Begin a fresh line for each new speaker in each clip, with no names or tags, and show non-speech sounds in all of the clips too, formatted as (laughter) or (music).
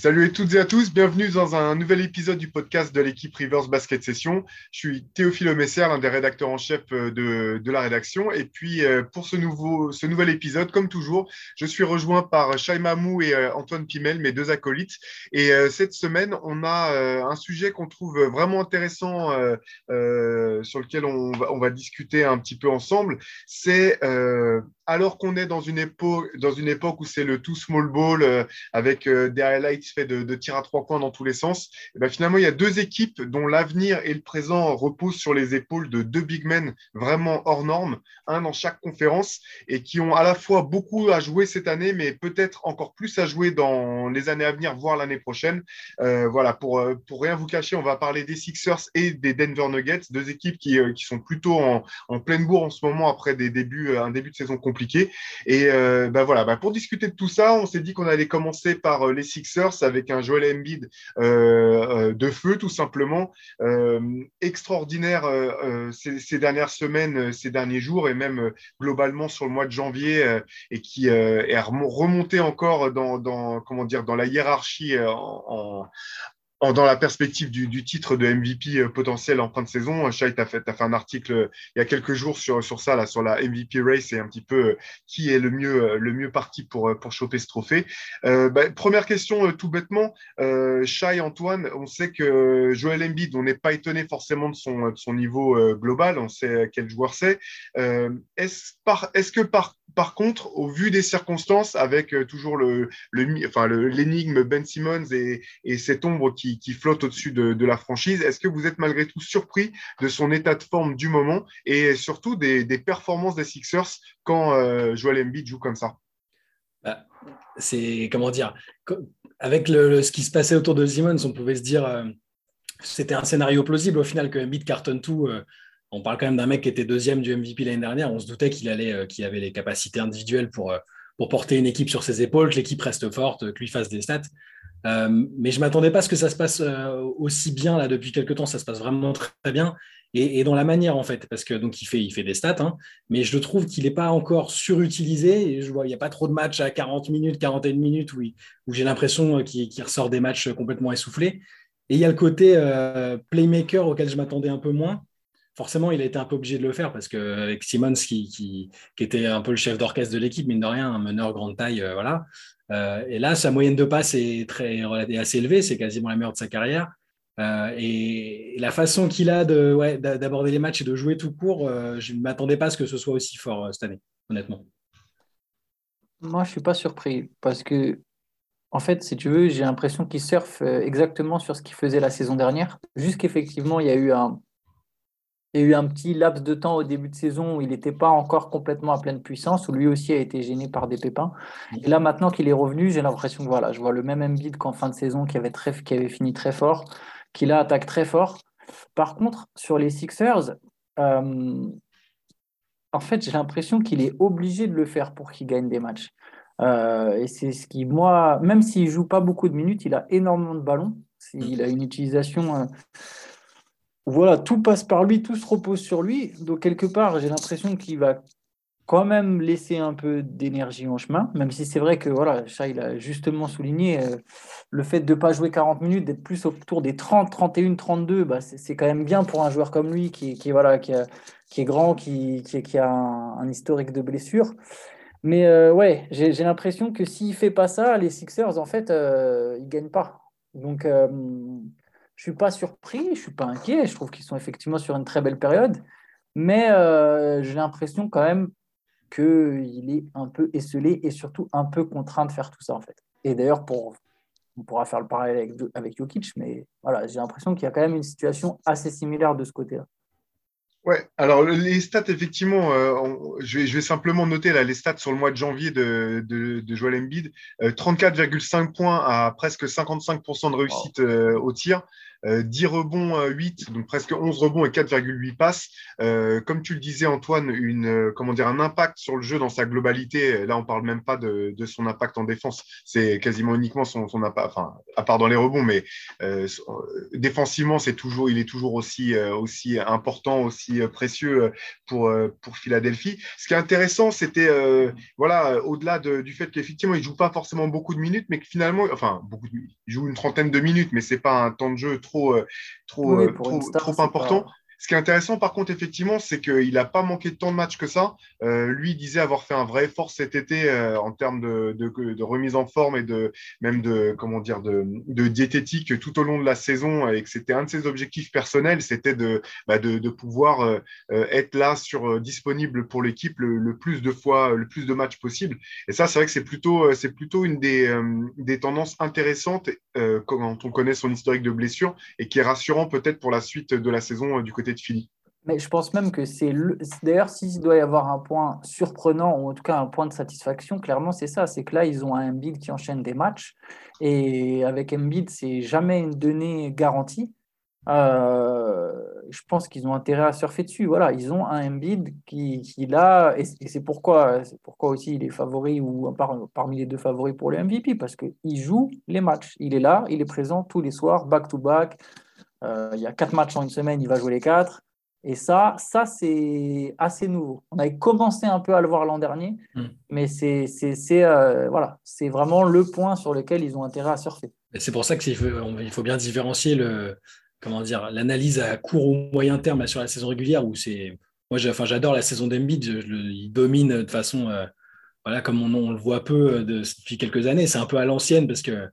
Salut à toutes et à tous, bienvenue dans un nouvel épisode du podcast de l'équipe Rivers Basket Session. Je suis Théophile Messer, l'un des rédacteurs en chef euh, de, la rédaction. Et puis euh, pour ce, nouveau, ce nouvel épisode, comme toujours, je suis rejoint par Shai Mamou et euh, Antoine Pimel, mes deux acolytes. Et cette semaine, on a un sujet qu'on trouve vraiment intéressant, sur lequel on va, on va, discuter un petit peu ensemble. C'est alors qu'on est dans une, époque, dans une époque où c'est le tout small ball avec des highlights fait de, tirs à trois points dans tous les sens. Ben finalement, il y a deux équipes dont l'avenir et le présent reposent sur les épaules de deux big men vraiment hors normes, un dans chaque conférence, et qui ont à la fois beaucoup à jouer cette année, mais peut-être encore plus à jouer dans les années à venir, voire l'année prochaine. Euh, voilà, pour, euh, pour rien vous cacher, on va parler des Sixers et des Denver Nuggets, deux équipes qui, euh, qui sont plutôt en, en, pleine bourre en ce moment après des débuts, un début de saison compliqué. Et ben voilà, ben pour discuter de tout ça, on s'est dit qu'on allait commencer par les Sixers avec un Joel Embiid euh, euh, de feu, tout simplement, euh, extraordinaire ces, dernières semaines, ces derniers jours, et même globalement sur le mois de janvier, et qui est remonté encore dans, comment dire, dans la hiérarchie en, dans la perspective du, du, titre de MVP euh, potentiel en fin de saison, Shai, tu as, fait, fait un article euh, il y a quelques jours sur, sur ça, là, sur la MVP race et un petit peu euh, qui est le mieux, le mieux parti pour, pour choper ce trophée. Euh, bah, première question, tout bêtement, euh, Shai, Antoine, on sait que Joel Embiid, on n'est pas étonné forcément de son, de son niveau global, on sait quel joueur c'est. Euh, Est-ce est que par par contre, au vu des circonstances, avec euh, toujours le, l'énigme Ben Simmons et, cette ombre qui, flotte au-dessus de, la franchise, est-ce que vous êtes malgré tout surpris de son état de forme du moment et surtout des, performances des Sixers quand euh, Joel Embiid joue comme ça?
Bah, C'est comment dire Avec ce qui se passait autour de Simmons, on pouvait se dire euh, c'était un scénario plausible. Au final que Embiid cartonne tout on parle quand même d'un mec qui était deuxième du MVP l'année dernière. On se doutait qu'il euh, avait les capacités individuelles pour, euh, pour porter une équipe sur ses épaules, que l'équipe reste forte, que lui fasse des stats. Euh, mais je m'attendais pas à ce que ça se passe aussi bien là depuis quelques temps. Ça se passe vraiment très bien et, dans la manière en fait, parce que donc il fait, des stats, hein, mais je trouve qu'il n'est pas encore surutilisé. Il n'y a pas trop de matchs à 40 minutes, 41 minutes où, où j'ai l'impression qu'il, ressort des matchs complètement essoufflés. Et il y a le côté playmaker auquel je m'attendais un peu moins forcément, il a été un peu obligé de le faire parce qu'avec Simmons, qui, qui, était un peu le chef d'orchestre de l'équipe, mine de rien, un meneur grande taille, euh, voilà. Euh, et là, sa moyenne de passe est, très, assez élevée, c'est quasiment la meilleure de sa carrière. Euh, et, la façon qu'il a d'aborder les matchs et de jouer tout court, je ne m'attendais pas à ce que ce soit aussi fort cette année, honnêtement.
Moi, je ne suis pas surpris parce que, en fait, si tu veux, j'ai l'impression qu'il surfe exactement sur ce qu'il faisait la saison dernière. Juste qu'effectivement, il y a eu un, il y a eu un petit laps de temps au début de saison où il n'était pas encore complètement à pleine puissance, où lui aussi a été gêné par des pépins. Et là, maintenant qu'il est revenu, j'ai l'impression que voilà, je vois le même Embiid qu'en fin de saison, qui avait, très, qui avait fini très fort, qui là attaque très fort. Par contre, sur les Sixers, euh, en fait, j'ai l'impression qu'il est obligé de le faire pour qu'il gagne des matchs. Euh, et c'est ce qui, moi, même s'il joue pas beaucoup de minutes, il a énormément de ballons. Il a une utilisation. Euh, voilà, tout passe par lui, tout se repose sur lui. Donc, quelque part, j'ai l'impression qu'il va quand même laisser un peu d'énergie en chemin, même si c'est vrai que voilà, il a justement souligné euh, le fait de ne pas jouer 40 minutes, d'être plus autour des 30, 31, 32, bah, c'est quand même bien pour un joueur comme lui qui, voilà, qui, est grand, qui, qui a un, historique de blessures. Mais euh, ouais, j'ai l'impression que s'il ne fait pas ça, les Sixers, en fait, euh, ils ne gagnent pas. Donc, je suis pas surpris, je suis pas inquiet. Je trouve qu'ils sont effectivement sur une très belle période, mais euh, j'ai l'impression quand même qu'il est un peu esselé et surtout un peu contraint de faire tout ça en fait. Et d'ailleurs, pour, on pourra faire le parallèle avec, avec Jokic, mais voilà, j'ai l'impression qu'il y a quand même une situation assez similaire de ce côté-là.
Ouais, alors les stats, effectivement, euh, je, vais, je, vais, simplement noter là, les stats sur le mois de janvier de, de, de Joel Embiid. 34,5 euh, points à presque 55% de réussite euh, au tir. 10 rebonds, 8, donc presque 11 rebonds et 4,8 passes. comme tu le disais, Antoine, une, comment dire, un impact sur le jeu dans sa globalité. Là, on ne parle même pas de, son impact en défense. C'est quasiment uniquement son, impact, enfin, à part dans les rebonds, mais défensivement, c'est toujours, il est toujours aussi, aussi important, aussi précieux pour, pour Philadelphie. Ce qui est intéressant, c'était, voilà, au-delà du fait qu'effectivement, il ne joue pas forcément beaucoup de minutes, mais que finalement, enfin, beaucoup de, il joue une trentaine de minutes, mais ce n'est pas un temps de jeu trop, euh, trop, euh, trop, important. Ce qui est intéressant, par contre, effectivement, c'est qu'il n'a pas manqué de temps de match que ça. Euh, lui, il disait avoir fait un vrai effort cet été euh, en termes de, remise en forme et de même de comment dire de, diététique tout au long de la saison et que c'était un de ses objectifs personnels, c'était de, bah, pouvoir euh, être là sur disponible pour l'équipe le, plus de fois, le plus de matchs possible. Et ça, c'est vrai que c'est plutôt une des, des tendances intéressantes quand on connaît son historique de blessure et qui est rassurant peut-être pour la suite de la saison du côté de
Mais je pense même que c'est. D'ailleurs, s'il doit y avoir un point surprenant, ou en tout cas un point de satisfaction, clairement, c'est ça. C'est que là, ils ont un Embiid qui enchaîne des matchs. Et avec Embiid, c'est jamais une donnée garantie. Euh, je pense qu'ils ont intérêt à surfer dessus. Voilà, ils ont un Embiid qui, qui là, et c'est pourquoi, pourquoi aussi il est favori ou parmi les deux favoris pour le MVP, parce qu'il joue les matchs. Il est là, il est présent tous les soirs, back to back il y a quatre matchs en une semaine, il va jouer les quatre. Et ça, ça c'est assez nouveau. On avait commencé un peu à le voir l'an dernier, hmm. mais c'est euh, voilà, c'est vraiment le point sur lequel ils ont intérêt à surfer.
C'est pour ça qu'il faut, il faut bien différencier le comment dire l'analyse à court ou moyen terme sur la saison régulière où c'est moi j'adore la saison d'Embiid, il domine de façon euh, voilà comme on, on, le voit peu depuis quelques années, c'est un peu à l'ancienne parce que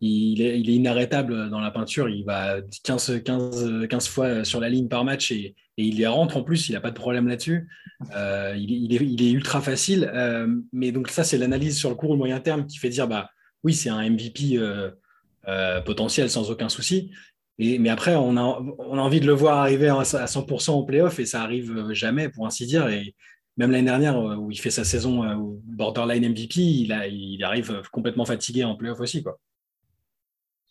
il est, inarrêtable dans la peinture. Il va 15, 15, 15 fois sur la ligne par match et, il y rentre en plus. Il n'a pas de problème là-dessus. Euh, il, est, ultra facile. Euh, mais donc, ça, c'est l'analyse sur le court ou moyen terme qui fait dire bah, oui, c'est un MVP euh, potentiel sans aucun souci. mais après, on a, envie de le voir arriver à 100% en playoff et ça arrive jamais, pour ainsi dire. Et même l'année dernière, où il fait sa saison borderline MVP, il, il arrive complètement fatigué en playoff aussi. Quoi.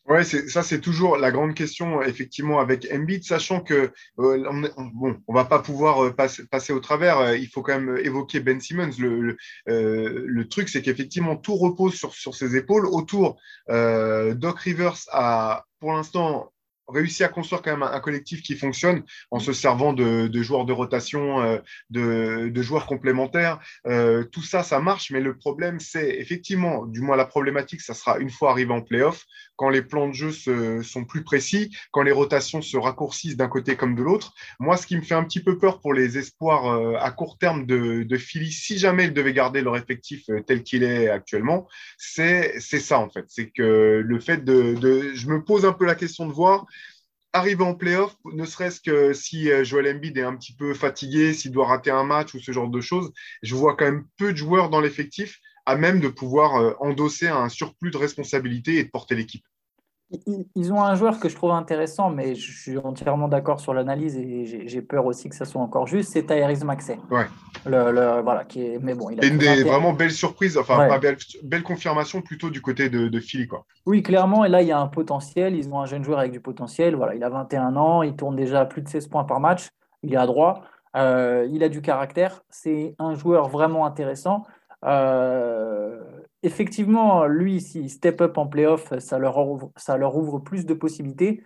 Ouais, ça c'est toujours la grande question effectivement avec Embiid, sachant que euh, on, bon, on va pas pouvoir euh, passer, au travers. Euh, il faut quand même évoquer Ben Simmons. Le, truc, c'est qu'effectivement tout repose sur ses épaules. Autour, Doc Rivers a pour l'instant réussi à construire quand même un, collectif qui fonctionne en se servant de, joueurs de rotation, euh, de, joueurs complémentaires. Euh, tout ça, ça marche, mais le problème, c'est effectivement, du moins la problématique, ça sera une fois arrivé en playoff, quand les plans de jeu sont plus précis, quand les rotations se raccourcissent d'un côté comme de l'autre. Moi, ce qui me fait un petit peu peur pour les espoirs euh, à court terme de, de Philly, si jamais ils devaient garder leur effectif tel qu'il est actuellement, c'est ça en fait. C'est que le fait de, de, Je me pose un peu la question de voir arriver en playoff, ne serait-ce que si euh, Joel Embiid est un petit peu fatigué, s'il doit rater un match ou ce genre de choses, je vois quand même peu de joueurs dans l'effectif à même de pouvoir euh, endosser un surplus de responsabilité et de porter l'équipe.
Ils ont un joueur que je trouve intéressant, mais je suis entièrement d'accord sur l'analyse et j'ai peur aussi que ça soit encore juste. C'est Tyrese Maxey.
Ouais.
Le, voilà, qui est, mais bon, il
a une des vraiment belles surprises, enfin, belle, belle, confirmation plutôt du côté de, de Philly. Quoi.
Oui, clairement. Et là, il y a un potentiel. Ils ont un jeune joueur avec du potentiel. Voilà, il a 21 ans. Il tourne déjà à plus de 16 points par match. Il est à droit. Euh, il a du caractère. C'est un joueur vraiment intéressant. Euh, effectivement, lui, s'il step up en playoff, ça leur, ouvre, ça leur ouvre plus de possibilités.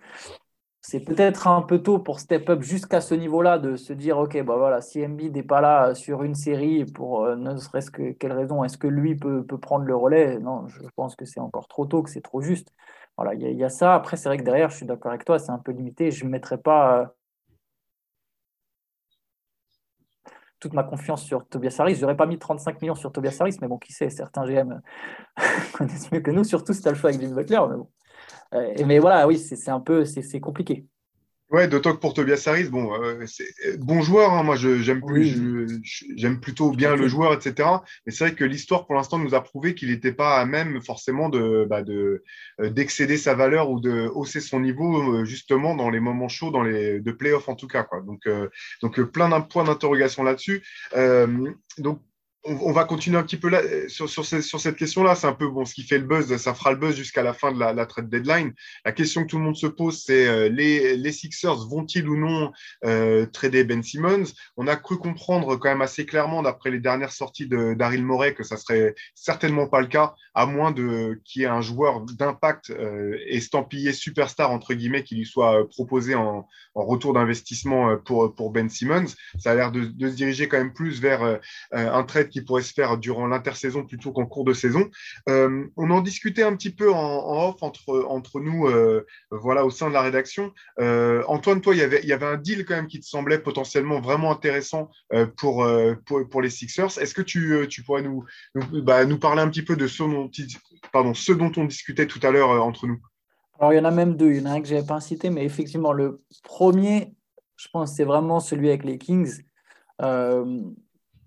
C'est peut-être un peu tôt pour step up jusqu'à ce niveau-là de se dire ok, bah voilà, si Embiid n'est pas là sur une série, pour euh, ne serait-ce que quelle raison, est-ce que lui peut, prendre le relais? Non, je pense que c'est encore trop tôt, que c'est trop juste. Voilà, il y, y, a ça. Après, c'est vrai que derrière, je suis d'accord avec toi, c'est un peu limité. Je ne mettrai pas euh, toute ma confiance sur Tobias Harris. Je n'aurais pas mis 35 millions sur Tobias Harris, mais bon, qui sait, certains GM (laughs) connaissent mieux que nous, surtout si tu as le choix avec Jimmy Butler. Mais, bon. Euh, mais voilà, oui, c'est un peu c'est compliqué.
Ouais, d'autant que pour Tobias Harris, bon, euh, c'est euh, bon joueur. Hein, moi, j'aime j'aime plutôt bien le joueur, etc. Mais c'est vrai que l'histoire, pour l'instant, nous a prouvé qu'il n'était pas à même forcément de bah, euh, d'excéder sa valeur ou de hausser son niveau justement dans les moments chauds, dans les de playoffs en tout cas. Quoi. Donc, donc plein d'un point d'interrogation là-dessus. donc on, va continuer un petit peu là, euh, sur, sur, cette question-là. C'est un peu bon, ce qui fait le buzz, ça fera le buzz jusqu'à la fin de la, trade deadline. La question que tout le monde se pose, c'est euh, les, les, Sixers vont-ils ou non euh, trader Ben Simmons? On a cru comprendre quand même assez clairement, d'après les dernières sorties de Daryl Morey, que ça serait certainement pas le cas, à moins de qu'il y ait un joueur d'impact estampillé superstar entre guillemets qui lui soit proposé en, en retour d'investissement pour, pour Ben Simmons. Ça a l'air de, de, se diriger quand même plus vers un trade qui pourrait se faire durant l'intersaison plutôt qu'en cours de saison. Euh, on en discutait un petit peu en, off entre, entre nous euh, voilà, au sein de la rédaction. Euh, Antoine, toi, il y, avait, il y avait un deal quand même qui te semblait potentiellement vraiment intéressant pour, pour, les Sixers. Est-ce que tu, tu pourrais nous, bah, nous, parler un petit peu de ce dont, pardon, ce dont on discutait tout à l'heure entre nous?
Alors, il y en a même deux. Il y en a un que je n'avais pas cité, mais effectivement, le premier, je pense, c'est vraiment celui avec les Kings.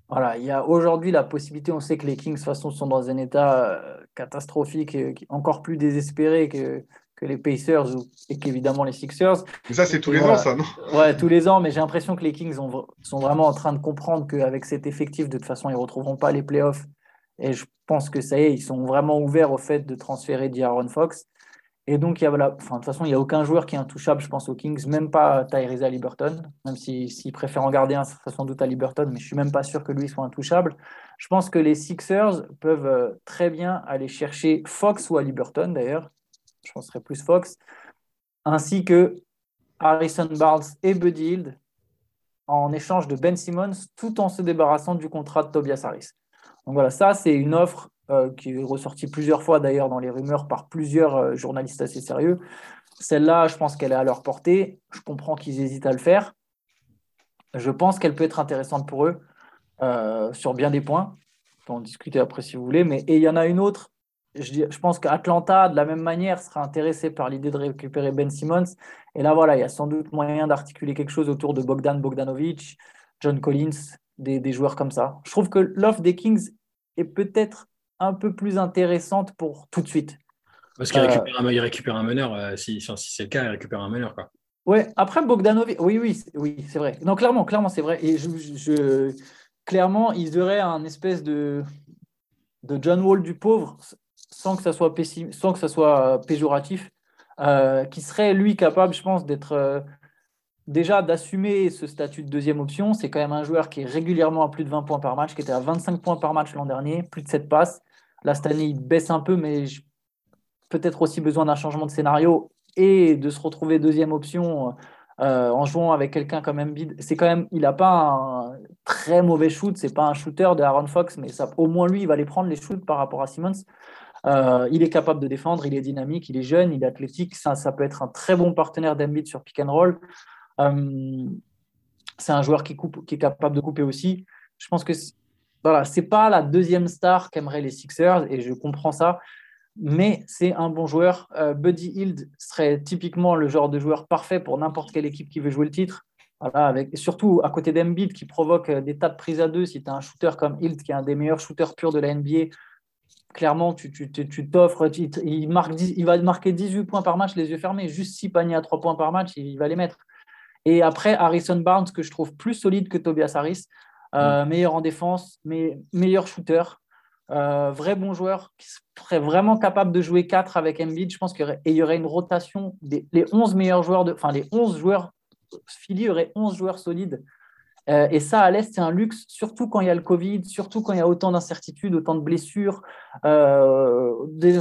Voilà, il y a aujourd'hui la possibilité, on sait que les Kings, de toute façon, sont dans un état euh, catastrophique, encore plus désespéré que, que les Pacers et qu'évidemment les Sixers.
Mais ça, c'est tous les ans, ça, non?
Ouais, tous les ans, mais j'ai l'impression que les Kings sont vraiment en train de comprendre qu'avec cet effectif, de toute façon, ils ne retrouveront pas les playoffs. Et je pense que ça y est, ils sont vraiment ouverts au fait de transférer D'Aaron Fox. Et donc, il y a, voilà, de toute façon, il n'y a aucun joueur qui est intouchable, je pense, aux Kings, même pas Tyrese Liberton, même s'il si, préfère en garder un, ce sera sans doute à mais je ne suis même pas sûr que lui soit intouchable. Je pense que les Sixers peuvent euh, très bien aller chercher Fox ou à d'ailleurs, je penserais plus Fox, ainsi que Harrison Barnes et Buddy Hield en échange de Ben Simmons, tout en se débarrassant du contrat de Tobias Harris. Donc voilà, ça, c'est une offre euh, qui est ressortie plusieurs fois d'ailleurs dans les rumeurs par plusieurs euh, journalistes assez sérieux. Celle-là, je pense qu'elle est à leur portée. Je comprends qu'ils hésitent à le faire. Je pense qu'elle peut être intéressante pour eux euh, sur bien des points. On peut en discuter après si vous voulez. Mais, et il y en a une autre. Je, pense qu'Atlanta, de la même manière, sera intéressé par l'idée de récupérer Ben Simmons. Et là, voilà, il y a sans doute moyen d'articuler quelque chose autour de Bogdan Bogdanovic, John Collins, des, des joueurs comme ça. Je trouve que l'offre des Kings est peut-être un peu plus intéressante pour tout de suite.
Parce qu'il récupère, un, récupère un meneur, euh, si, si c'est le cas, il récupère un meneur. Quoi.
Ouais, après Bogdanovic, oui, oui, oui, c'est vrai. Non, clairement, clairement, c'est vrai. Et je, clairement, ils auraient un espèce de, de John Wall du pauvre, sans que ça soit, sans que ça soit péjoratif, euh, qui serait lui capable, je pense, d'être euh, déjà d'assumer ce statut de deuxième option. C'est quand même un joueur qui est régulièrement à plus de 20 points par match, qui était à 25 points par match l'an dernier, plus de 7 passes. Là, cette année, il baisse un peu, mais peut-être aussi besoin d'un changement de scénario et de se retrouver deuxième option euh, en jouant avec quelqu'un comme Embiid. C'est quand même, il n'a pas un très mauvais shoot, c'est pas un shooter de Aaron Fox, mais au moins lui, il va les prendre les shoots par rapport à Simmons. Euh, il est capable de défendre, il est dynamique, il est jeune, il est athlétique. Ça, ça peut être un très bon partenaire d'Embiid sur pick and roll. Euh, c'est un joueur qui, coupe, qui est capable de couper aussi. Je pense que voilà, c'est pas la deuxième star qu'aimeraient les Sixers et je comprends ça, mais c'est un bon joueur. Euh, Buddy Hield serait typiquement le genre de joueur parfait pour n'importe quelle équipe qui veut jouer le titre. Voilà, avec, surtout à côté d'Embiid qui provoque euh, des tas de prises à deux. Si tu as un shooter comme Hield qui est un des meilleurs shooters purs de la NBA, clairement, tu t'offres, tu, il, marque, il va marquer 18 points par match les yeux fermés. Juste 6 paniers à 3 points par match, il va les mettre. Et après, Harrison Barnes, que je trouve plus solide que Tobias Harris, euh, mm. meilleur en défense, mais meilleur shooter, euh, vrai bon joueur, qui serait vraiment capable de jouer 4 avec Embiid. Je pense qu'il y, aurait une rotation des les 11 meilleurs joueurs, de, enfin les 11 joueurs, Philly aurait 11 joueurs solides. Euh, et ça, à l'Est, c'est un luxe, surtout quand il y a le Covid, surtout quand il y a autant d'incertitudes, autant de blessures, des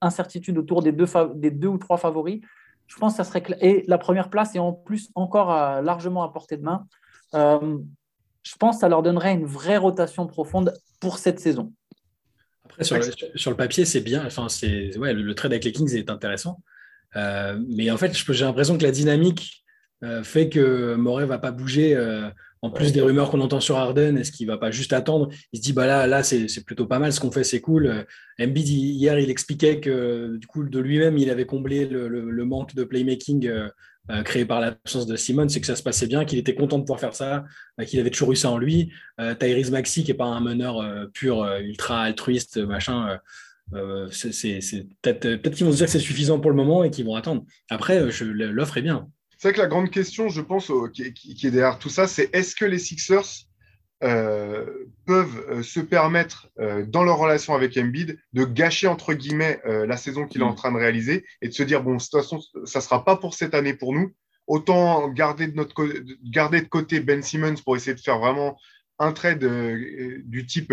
incertitudes autour des deux, des deux ou trois favoris je pense que ça serait et la première place est en plus encore euh, largement à portée de main. Euh, je pense que ça leur donnerait une vraie rotation profonde pour cette saison.
Après, sur le, papier, c'est bien. Enfin, c'est ouais, le, trade avec les Kings est intéressant. Euh, mais en fait, j'ai l'impression que la dynamique fait que Moret va pas bouger en plus des rumeurs qu'on entend sur Harden, est-ce qu'il va pas juste attendre? Il se dit bah là, là c'est plutôt pas mal ce qu'on fait, c'est cool. Euh, Embiid hier, il expliquait que du coup de lui-même, il avait comblé le, manque de playmaking euh, euh, créé par l'absence de Simon, c'est que ça se passait bien, qu'il était content de pouvoir faire ça, qu'il avait toujours eu ça en lui. Tyrese Maxi, qui est pas un meneur pur, ultra altruiste, machin. c'est peut-être qu'ils vont se dire que c'est suffisant pour le moment et qu'ils vont attendre. Après, l'offre est bien.
C'est vrai que la grande question, je pense, qui, est derrière tout ça, c'est est-ce que les Sixers peuvent se permettre, dans leur relation avec Embiid, de gâcher, entre guillemets, la saison qu'il est en mm. train de réaliser et de se dire, bon, de toute façon, ça ne sera pas pour cette année pour nous. Autant garder de, notre, garder de côté Ben Simmons pour essayer de faire vraiment un trade du type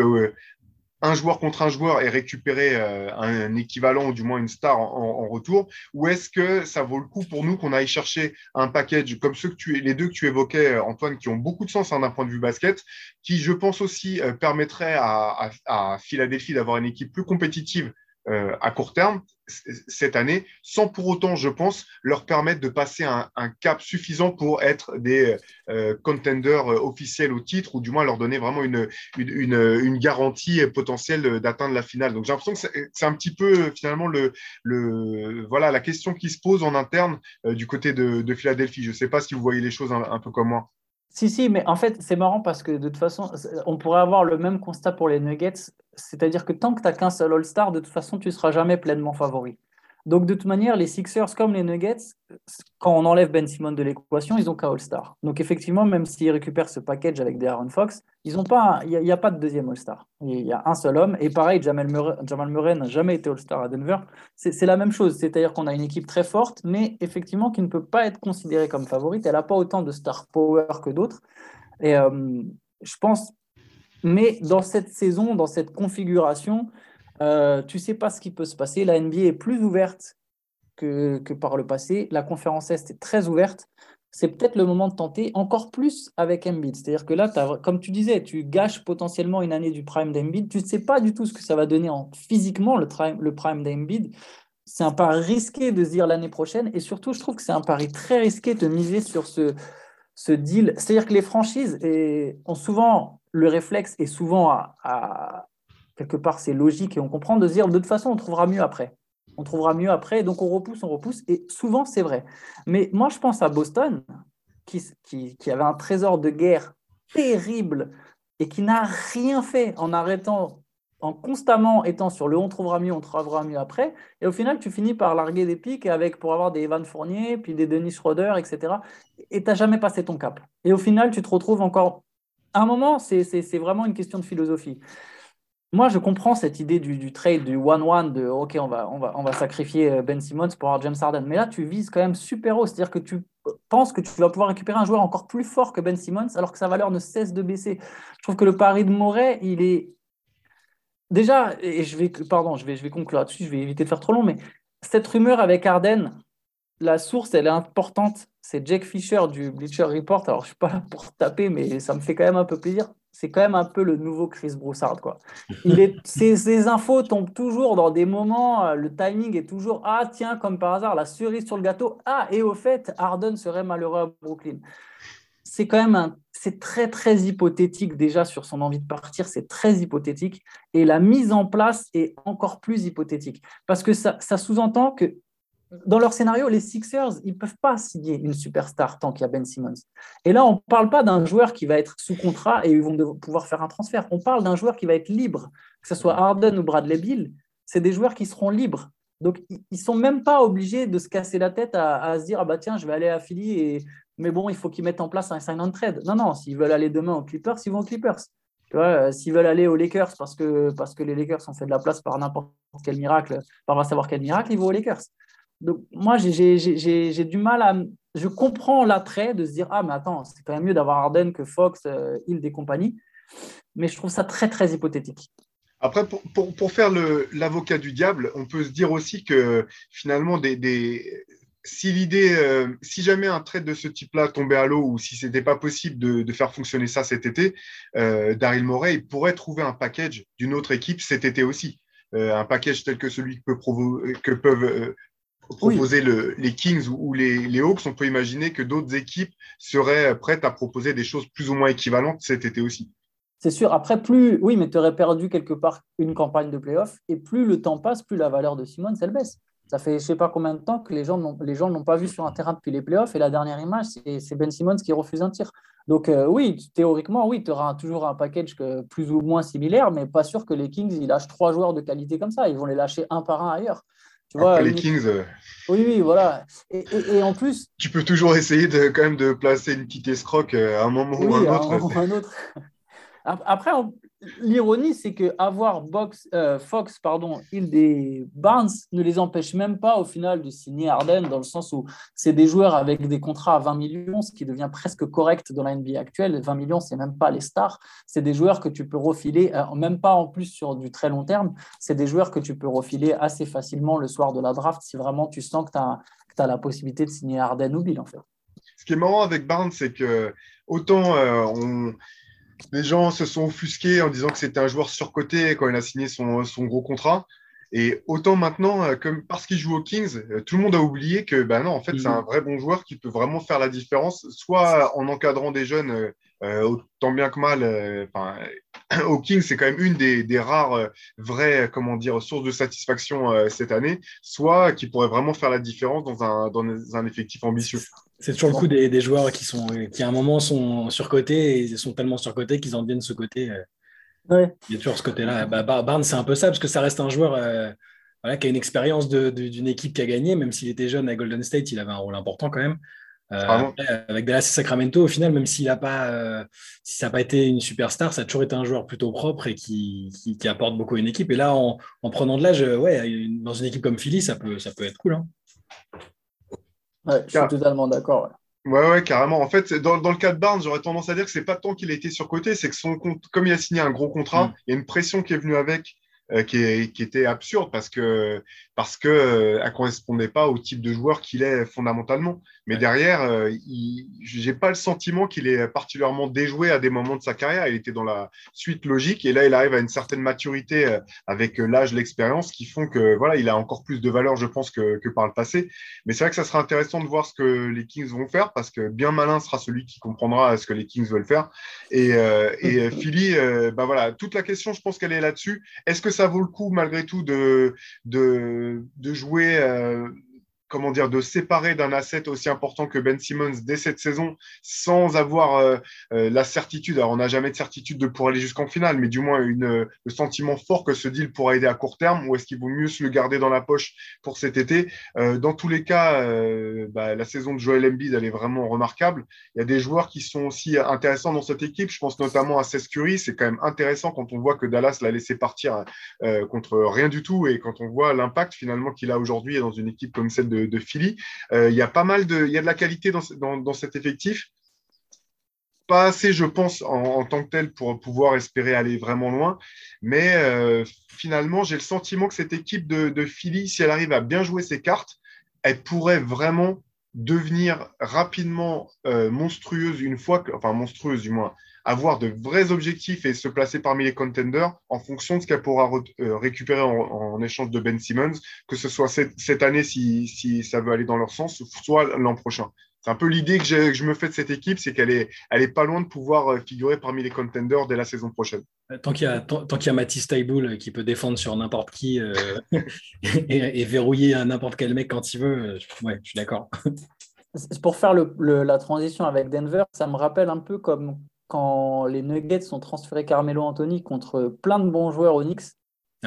un joueur contre un joueur et récupérer euh, un, équivalent ou du moins une star en, retour Ou est-ce que ça vaut le coup pour nous qu'on aille chercher un package comme ceux que tu, les deux que tu évoquais, euh, Antoine, qui ont beaucoup de sens hein, d'un point de vue basket, qui, je pense aussi, euh, permettrait à, Philadelphie d'avoir une équipe plus compétitive à court terme cette année, sans pour autant, je pense, leur permettre de passer un, cap suffisant pour être des euh, contenders euh, officiels au titre, ou du moins leur donner vraiment une, une, garantie potentielle d'atteindre la finale. Donc j'ai l'impression que c'est un petit peu finalement le, le, voilà, la question qui se pose en interne du côté de, Philadelphie. Je ne sais pas si vous voyez les choses un peu comme moi.
Si, si, mais en fait, c'est marrant parce que de toute façon, on pourrait avoir le même constat pour les Nuggets, c'est-à-dire que tant que tu n'as qu'un seul All-Star, de toute façon, tu ne seras jamais pleinement favori. Donc, de toute manière, les Sixers, comme les Nuggets, quand on enlève Ben Simon de l'équation, ils n'ont qu'un All-Star. Donc, effectivement, même s'ils récupèrent ce package avec des Aaron Fox, il n'y a, pas de deuxième All-Star. Il y a un seul homme. Et pareil, Jamal Murray, n'a jamais été All-Star à Denver. C'est la même chose. C'est-à-dire qu'on a une équipe très forte, mais effectivement qui ne peut pas être considérée comme favorite. Elle n'a pas autant de star power que d'autres. Et euh, je pense, mais dans cette saison, dans cette configuration, euh, tu sais pas ce qui peut se passer. La NBA est plus ouverte que, que par le passé. La conférence Est est très ouverte. C'est peut-être le moment de tenter encore plus avec Embiid. C'est-à-dire que là, comme tu disais, tu gâches potentiellement une année du prime d'Embiid. Tu ne sais pas du tout ce que ça va donner en, physiquement, le, le prime d'Embiid. C'est un pari risqué de se dire l'année prochaine. Et surtout, je trouve que c'est un pari très risqué de miser sur ce, ce deal. C'est-à-dire que les franchises ont souvent le réflexe et souvent à quelque part, c'est logique et on comprend de se dire de toute façon, on trouvera mieux après. On trouvera mieux après, donc on repousse, on repousse, et souvent, c'est vrai. Mais moi, je pense à Boston, qui, qui, avait un trésor de guerre terrible et qui n'a rien fait en arrêtant, en constamment étant sur le on trouvera mieux, on trouvera mieux après. Et au final, tu finis par larguer des pics avec, pour avoir des Evan Fournier, puis des Denis Schroeder, etc. Et tu n'as jamais passé ton cap. Et au final, tu te retrouves encore. À un moment, c'est vraiment une question de philosophie moi, je comprends cette idée du, trade, du one-one, de OK, on va, on, va, on va sacrifier euh, Ben Simmons pour avoir James Harden. Mais là, tu vises quand même super haut. C'est-à-dire que tu penses que tu vas pouvoir récupérer un joueur encore plus fort que Ben Simmons alors que sa valeur ne cesse de baisser. Je trouve que le pari de Moret, il est. Déjà, et je vais, pardon, je vais, je vais conclure là-dessus, je vais éviter de faire trop long, mais cette rumeur avec Harden, la source, elle est importante. C'est Jack Fisher du Bleacher Report. Alors, je ne suis pas là pour taper, mais ça me fait quand même un peu plaisir c'est quand même un peu le nouveau Chris Broussard. Quoi. Il est, (laughs) ces, infos tombent toujours dans des moments, euh, le timing est toujours Ah, tiens, comme par hasard, la cerise sur le gâteau. Ah, et au fait, Harden serait malheureux à Brooklyn. C'est quand même un, c'est très, très hypothétique déjà sur son envie de partir, c'est très hypothétique. Et la mise en place est encore plus hypothétique. Parce que ça, ça sous-entend que dans leur scénario, les Sixers, ils ne peuvent pas signer une superstar tant qu'il y a Ben Simmons. Et là, on ne parle pas d'un joueur qui va être sous contrat et ils vont pouvoir faire un transfert. On parle d'un joueur qui va être libre, que ce soit Harden ou Bradley Bill. C'est des joueurs qui seront libres. Donc, ils ne sont même pas obligés de se casser la tête à, se dire Ah bah tiens, je vais aller à Philly, et... mais bon, il faut qu'ils mettent en place un sign-on trade. Non, non, s'ils veulent aller demain aux Clippers, ils vont aux Clippers. Euh, s'ils veulent aller aux Lakers parce que, parce que les Lakers ont fait de la place par n'importe quel miracle, par va savoir quel miracle, ils vont aux Lakers. Donc, moi, j'ai du mal à. Je comprends l'attrait de se dire Ah, mais attends, c'est quand même mieux d'avoir Arden que Fox, euh, Hill des compagnies. Mais je trouve ça très, très hypothétique.
Après, pour, pour, pour faire l'avocat du diable, on peut se dire aussi que finalement, des, des, si l'idée, euh, si jamais un trade de ce type-là tombait à l'eau ou si ce n'était pas possible de, de, faire fonctionner ça cet été, euh, Daryl Morey pourrait trouver un package d'une autre équipe cet été aussi. Euh, un package tel que celui que, peut que peuvent proposer les Kings ou, les, Hawks, on peut imaginer que d'autres équipes seraient prêtes à proposer des choses plus ou moins équivalentes cet été aussi.
C'est sûr. Après, plus, oui, mais tu aurais perdu quelque part une campagne de playoff et plus le temps passe, plus la valeur de Simone, elle baisse. Ça fait je ne sais pas combien de temps que les gens ne l'ont pas vu sur un terrain depuis les playoffs et la dernière image, c'est Ben Simmons qui refuse un tir. Donc euh, oui, théoriquement, oui, tu auras toujours un package plus ou moins similaire, mais pas sûr que les Kings ils lâchent trois joueurs de qualité comme ça. Ils vont les lâcher un par un ailleurs.
Tu vois, les Kings. Euh,
oui, oui, voilà. Et, et, en plus.
Tu peux toujours essayer de, quand même de placer une petite escroc euh, à un moment ou à un autre.
un autre. (laughs) Après, l'ironie, c'est que avoir Box, euh, Fox, pardon, Hill et Barnes ne les empêche même pas au final de signer Harden, dans le sens où c'est des joueurs avec des contrats à 20 millions, ce qui devient presque correct dans la NBA actuelle. 20 millions, c'est même pas les stars. C'est des joueurs que tu peux refiler, euh, même pas en plus sur du très long terme. C'est des joueurs que tu peux refiler assez facilement le soir de la draft si vraiment tu sens que tu as, as, la possibilité de signer Harden ou Bill, en fait.
Ce qui est marrant avec Barnes, c'est que autant euh, on les gens se sont offusqués en disant que c'était un joueur surcoté quand il a signé son, gros contrat. Et autant maintenant, euh, comme parce qu'il joue aux Kings, euh, tout le monde a oublié que ben non, en fait, c'est un vrai bon joueur qui peut vraiment faire la différence, soit en encadrant des jeunes euh, autant bien que mal. aux (clears throat) Kings, c'est quand même une des, rares vraies comment dire, sources de satisfaction cette année, soit qui pourrait vraiment faire la différence dans un, dans un effectif ambitieux.
C'est toujours le coup des, joueurs qui, sont, qui, à un moment, sont surcotés et sont tellement surcotés qu'ils en deviennent ce côté.
Euh,
il y a toujours ce côté-là. Bah, Barnes, c'est un peu ça, parce que ça reste un joueur euh, voilà, qui a une expérience d'une équipe qui a gagné, même s'il était jeune à Golden State, il avait un rôle important quand même. Euh, avec Dallas et Sacramento, au final, même s'il a pas, si ça n'a pas été une superstar, ça a toujours été un joueur plutôt propre et qui, qui, apporte beaucoup à une équipe. Et là, en, en prenant de l'âge, ouais, dans une équipe comme Philly, ça peut, ça peut être cool. Hein
je suis totalement d'accord.
Ouais. ouais, carrément. En fait, dans, dans le cas de Barnes, j'aurais tendance à dire que c'est pas tant qu'il a été surcoté, c'est que son compte, comme il a signé un gros contrat, mm. il y a une pression qui est venue avec, euh, qui, qui, était absurde parce que parce que euh, correspondait pas au type de joueur qu'il est fondamentalement. Mais derrière, euh, j'ai pas le sentiment qu'il est particulièrement déjoué à des moments de sa carrière. Il était dans la suite logique et là, il arrive à une certaine maturité euh, avec l'âge, l'expérience, qui font que voilà, il a encore plus de valeur, je pense, que, que par le passé. Mais c'est vrai que ça sera intéressant de voir ce que les Kings vont faire parce que bien malin sera celui qui comprendra ce que les Kings veulent faire. Et, et (laughs) Philly, bah voilà, toute la question, je pense qu'elle est là-dessus. Est-ce que ça vaut le coup malgré tout de, de jouer euh, comment dire, de séparer d'un asset aussi important que Ben Simmons dès cette saison sans avoir euh, euh, la certitude. Alors, on n'a jamais de certitude de pour aller jusqu'en finale, mais du moins une, le sentiment fort que ce deal pourra aider à court terme ou est-ce qu'il vaut mieux se le garder dans la poche pour cet été? Euh, Dans tous les cas, bah, la saison de Joel Embiid, elle est vraiment remarquable. Il y a des joueurs qui sont aussi intéressants dans cette équipe. Je pense notamment à Seth. C'est quand même intéressant quand on voit que Dallas l'a laissé partir contre rien du tout et quand on voit l'impact finalement qu'il a aujourd'hui dans une équipe comme celle de de, Philly. Euh, il y a pas mal de, y a de la qualité dans, cet effectif. Pas assez, je pense, en, tant que tel pour pouvoir espérer aller vraiment loin. Mais euh, finalement, j'ai le sentiment que cette équipe de, Philly, si elle arrive à bien jouer ses cartes, elle pourrait vraiment devenir rapidement euh, monstrueuse une fois que, enfin monstrueuse du moins, avoir de vrais objectifs et se placer parmi les contenders en fonction de ce qu'elle pourra euh, récupérer en, échange de Ben Simmons, que ce soit cette, année si, si, ça veut aller dans leur sens, soit l'an prochain. C'est un peu l'idée que, je me fais de cette équipe, c'est qu'elle est, elle est pas loin de pouvoir euh, figurer parmi les contenders dès la saison prochaine.
Euh, tant qu'il y a, tant, qu'il y a Mathis Taiboul qui peut défendre sur n'importe qui (laughs) et, verrouiller n'importe quel mec quand il veut, ouais, je suis d'accord.
Pour faire le, la transition avec Denver, ça me rappelle un peu comme quand les Nuggets ont transféré Carmelo Anthony contre plein de bons joueurs au Knicks,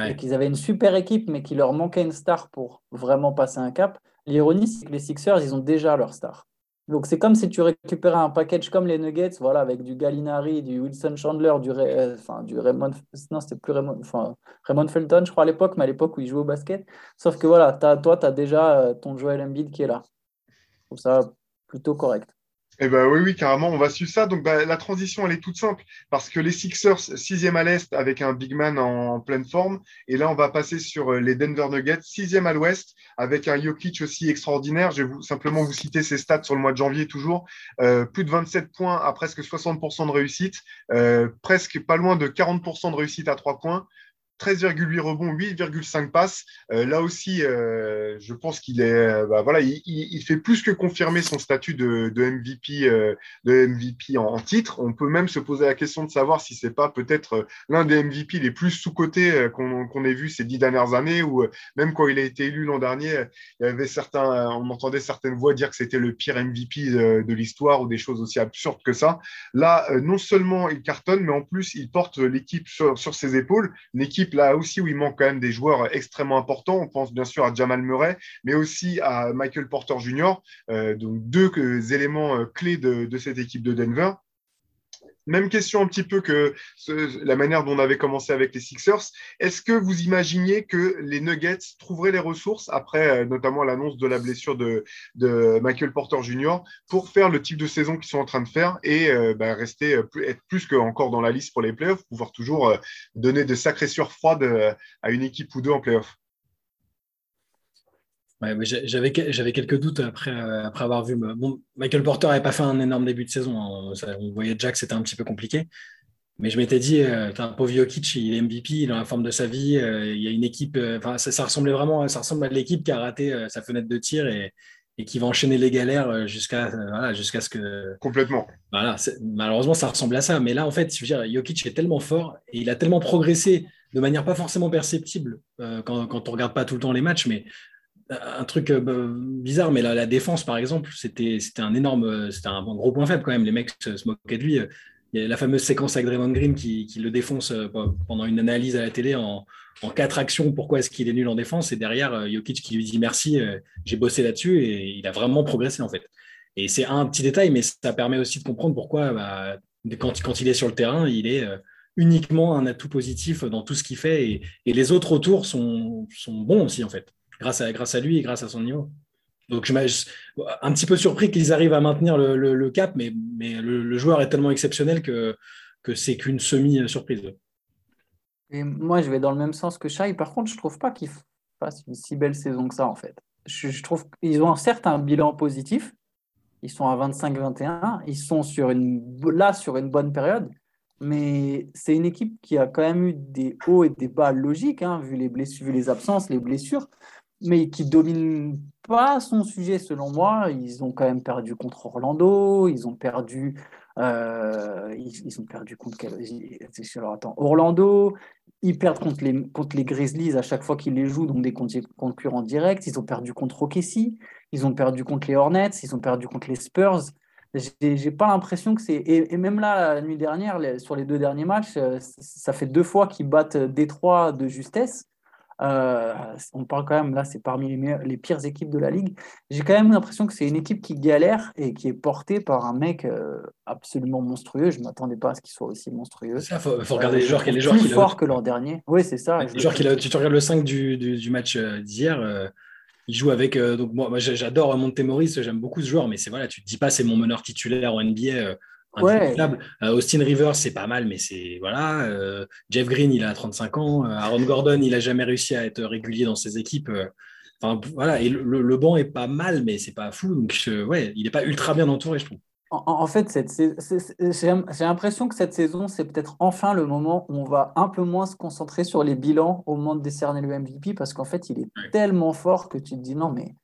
et qu'ils avaient une super équipe, mais qu'il leur manquait une star pour vraiment passer un cap. L'ironie, c'est que les Sixers, ils ont déjà leur star. Donc c'est comme si tu récupérais un package comme les Nuggets, voilà, avec du Gallinari, du Wilson Chandler, du, euh, enfin, du Raymond, non c'était plus Raymond, enfin, Raymond Felton, je crois à l'époque, mais à l'époque où il jouait au basket. Sauf que voilà, toi, tu as déjà euh, ton Joel Embiid qui est là. Je trouve ça plutôt correct.
Eh ben oui, oui, carrément, on va suivre ça. Donc bah, la transition, elle est toute simple parce que les Sixers, sixième à l'est avec un big man en, pleine forme, et là on va passer sur euh, les Denver Nuggets, sixième à l'ouest avec un Jokic aussi extraordinaire. Je vais simplement vous citer ses stats sur le mois de janvier toujours. Euh, plus de 27 points à presque 60% de réussite, euh, presque pas loin de 40% de réussite à trois points. 13,8 rebonds, 8,5 passes. Euh, là aussi, euh, je pense qu'il est, euh, bah, voilà, il, fait plus que confirmer son statut de, MVP, de MVP en, titre. On peut même se poser la question de savoir si c'est pas peut-être l'un des MVP les plus sous-cotés qu'on ait vu ces dix dernières années, ou même quand il a été élu l'an dernier, il y avait certains, on entendait certaines voix dire que c'était le pire MVP de, l'histoire ou des choses aussi absurdes que ça. Là, non seulement il cartonne, mais en plus il porte l'équipe sur, ses épaules, une là aussi où il manque quand même des joueurs extrêmement importants. On pense bien sûr à Jamal Murray, mais aussi à Michael Porter Jr., euh, donc deux éléments euh, clés de, cette équipe de Denver. Même question un petit peu que la manière dont on avait commencé avec les Sixers. Est-ce que vous imaginiez que les Nuggets trouveraient les ressources, après euh, notamment l'annonce de la blessure de, Michael Porter Jr., pour faire le type de saison qu'ils sont en train de faire et euh, bah, rester, être plus qu'encore dans la liste pour les playoffs, pouvoir toujours donner de sacrées sueurs froides à une équipe ou deux en playoffs
j'avais, j'avais quelques doutes après, euh, après avoir vu. Bon, Michael Porter n'avait pas fait un énorme début de saison. Hein. On, voyait déjà que c'était un petit peu compliqué. Mais je m'étais dit, euh, pauvre Jokic, il est MVP, il est dans la forme de sa vie. Euh, il y a une équipe. Euh, enfin, ça, ressemblait vraiment, ça ressemble à l'équipe qui a raté sa fenêtre de tir et, et, qui va enchaîner les galères jusqu'à voilà, jusqu'à ce que.
Complètement.
Voilà, malheureusement, ça ressemble à ça. Mais là, en fait, je veux dire, Jokic est tellement fort et il a tellement progressé de manière pas forcément perceptible quand, quand on regarde pas tout le temps les matchs, mais un truc euh, bah, bizarre, mais la, défense, par exemple, c'était un énorme, c'était un gros point faible quand même. Les mecs se, moquaient de lui. Il y a la fameuse séquence avec Draymond Green qui, le défonce euh, pendant une analyse à la télé en, quatre actions. Pourquoi est-ce qu'il est nul en défense? Et derrière, euh, Jokic qui lui dit merci, j'ai bossé là-dessus et il a vraiment progressé en fait. Et c'est un petit détail, mais ça permet aussi de comprendre pourquoi, bah, quand, il est sur le terrain, il est uniquement un atout positif dans tout ce qu'il fait et, les autres autour sont bons aussi en fait grâce à, grâce à lui et grâce à son niveau. Donc, je un petit peu surpris qu'ils arrivent à maintenir le, cap, mais, mais le, joueur est tellement exceptionnel que, que c'est qu'une semi-surprise.
Et moi, je vais dans le même sens que Shai. Par contre, je ne trouve pas qu'ils fassent une si belle saison que ça, en fait. Je, trouve qu'ils ont certes un bilan positif. Ils sont à 25-21. Ils sont sur une, là sur une bonne période. Mais c'est une équipe qui a quand même eu des hauts et des bas logiques, hein, vu, les vu les absences, les blessures mais qui domine pas son sujet selon moi. Ils ont quand même perdu contre Orlando, ils ont perdu, euh, ils, ont perdu contre. Alors, attends, Orlando. Ils perdent contre les, contre les Grizzlies à chaque fois qu'ils les jouent, donc des concurrents directs. Ils ont perdu contre OKC, ils ont perdu contre les Hornets, ils ont perdu contre les Spurs. J'ai pas l'impression que c'est. Et, et, même là, la nuit dernière, sur les deux derniers matchs, euh, ça fait deux fois qu'ils battent Détroit de justesse. Euh, on parle quand même, là, c'est parmi les, les, pires équipes de la ligue. J'ai quand même l'impression que c'est une équipe qui galère et qui est portée par un mec euh, absolument monstrueux. Je ne m'attendais pas à ce qu'il soit aussi monstrueux.
Il faut, regarder les joueurs,
les
joueurs
plus fort que l'an dernier. Oui, c'est ça.
Les joueurs tu te regardes le 5 du, du, match euh, d'hier. il joue avec. donc, moi, moi j'adore Montemoris, j'aime beaucoup ce joueur, mais c'est voilà, tu te dis pas c'est mon meneur titulaire en NBA
Ouais.
Euh, Austin Rivers, c'est pas mal, mais c'est voilà. Euh, Jeff Green, il a 35 ans. Euh, Aaron Gordon, il a jamais réussi à être régulier dans ses équipes. Enfin voilà, et le, banc est pas mal, mais c'est pas fou. Donc ouais, il est pas ultra bien entouré, je trouve.
En, fait, j'ai l'impression que cette saison, c'est peut-être enfin le moment où on va un peu moins se concentrer sur les bilans au moment de décerner le MVP, parce qu'en fait, il est tellement fort que tu te dis non, mais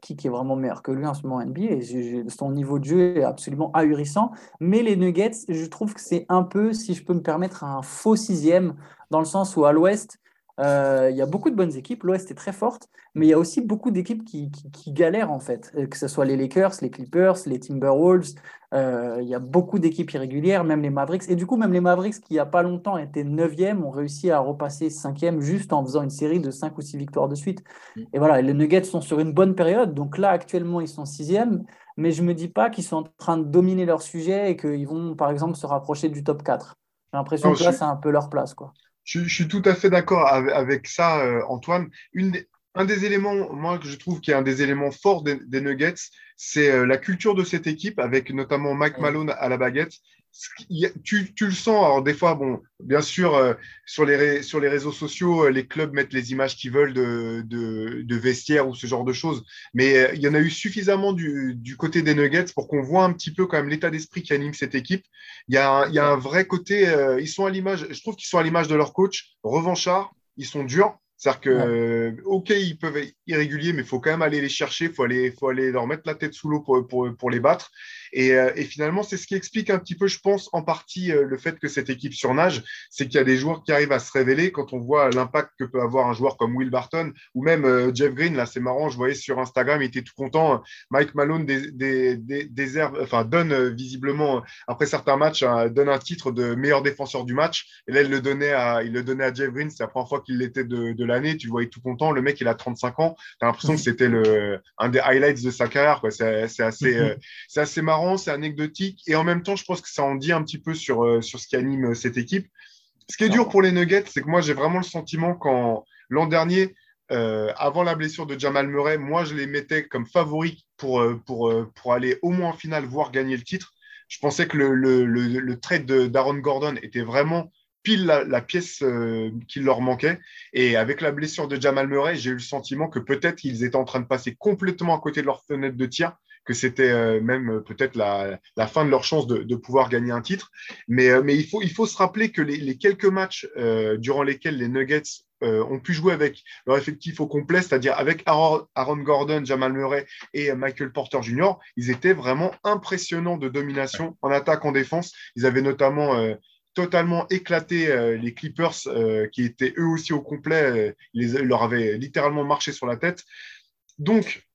qui, qui est vraiment meilleur que lui en ce moment NBA. son niveau de jeu est absolument ahurissant. Mais les Nuggets, je trouve que c'est un peu, si je peux me permettre, un faux sixième, dans le sens où à l'Ouest, euh, il y a beaucoup de bonnes équipes. L'Ouest est très forte, mais il y a aussi beaucoup d'équipes qui, qui, galèrent en fait, euh, que ce soit les Lakers, les Clippers, les Timberwolves. Euh, il y a beaucoup d'équipes irrégulières, même les Mavericks. Et du coup, même les Mavericks, qui il n'y a pas longtemps étaient 9e, ont réussi à repasser 5e juste en faisant une série de 5 ou 6 victoires de suite. Mm. Et voilà, les Nuggets sont sur une bonne période. Donc là, actuellement, ils sont 6e. Mais je ne me dis pas qu'ils sont en train de dominer leur sujet et qu'ils vont, par exemple, se rapprocher du top 4. J'ai l'impression que là, c'est un peu leur place. quoi.
Je, suis tout à fait d'accord avec, ça, euh, Antoine. Un des éléments, moi, que je trouve qui est un des éléments forts des, Nuggets, c'est euh, la culture de cette équipe, avec notamment Mike Malone à la baguette, tu, le sens. Alors, des fois, bon, bien sûr, euh, sur, les sur les réseaux sociaux, euh, les clubs mettent les images qu'ils veulent de, de, vestiaires ou ce genre de choses. Mais euh, il y en a eu suffisamment du, côté des Nuggets pour qu'on voit un petit peu quand même l'état d'esprit qui anime cette équipe. Il y a, un vrai côté. ils sont à l'image, je trouve qu'ils sont à l'image de leur coach, revanchard, ils sont durs. C'est-à-dire que, OK, ils peuvent être irréguliers, mais il faut quand même aller les chercher, il faut aller, faut aller leur mettre la tête sous l'eau pour, pour, pour, les battre. Euh, et, finalement, c'est ce qui explique un petit peu, je pense, en partie euh, le fait que cette équipe surnage, c'est qu'il y a des joueurs qui arrivent à se révéler quand on voit l'impact que peut avoir un joueur comme Will Barton ou même euh, Jeff Green. Là, c'est marrant, je voyais sur Instagram, il était tout content. Mike Malone des, des, enfin, donne visiblement, après certains matchs, un titre de meilleur défenseur du match. Et là, il le donnait à, il le donnait à Jeff Green. C'est la première fois qu'il l'était de, l'année. Tu le voyais tout content. Le mec, il a 35 ans. Tu as l'impression que c'était le, un des highlights de sa carrière. C'est, assez, mhm. euh, c'est assez marrant, c'est anecdotique. Et en même temps, je pense que ça en dit un petit peu sur, euh, sur ce qui anime cette équipe. Ce qui est dur pour les Nuggets, c'est que moi, j'ai vraiment le sentiment quand l'an dernier, avant la blessure de Jamal Murray, moi, je les mettais comme favoris pour, pour, pour aller au moins en finale, voire gagner le titre. Je pensais que le, le, le, trade d'Aaron Gordon était vraiment pile la, pièce euh, qui leur manquait. Et avec la blessure de Jamal Murray, j'ai eu le sentiment que peut-être ils étaient en train de passer complètement à côté de leur fenêtre de tir, que c'était euh, même euh, peut-être la, fin de leur chance de, pouvoir gagner un titre. Mais, mais il, faut, il faut se rappeler que les, quelques matchs durant lesquels les Nuggets ont pu jouer avec leur effectif au complet, c'est-à-dire avec Aaron, Gordon, Jamal Murray et Michael Porter Jr., ils étaient vraiment impressionnants de domination en attaque, en défense. Ils avaient notamment totalement éclaté euh, les Clippers euh, qui étaient eux aussi au complet. ils leur avaient littéralement marché sur la tête. Donc,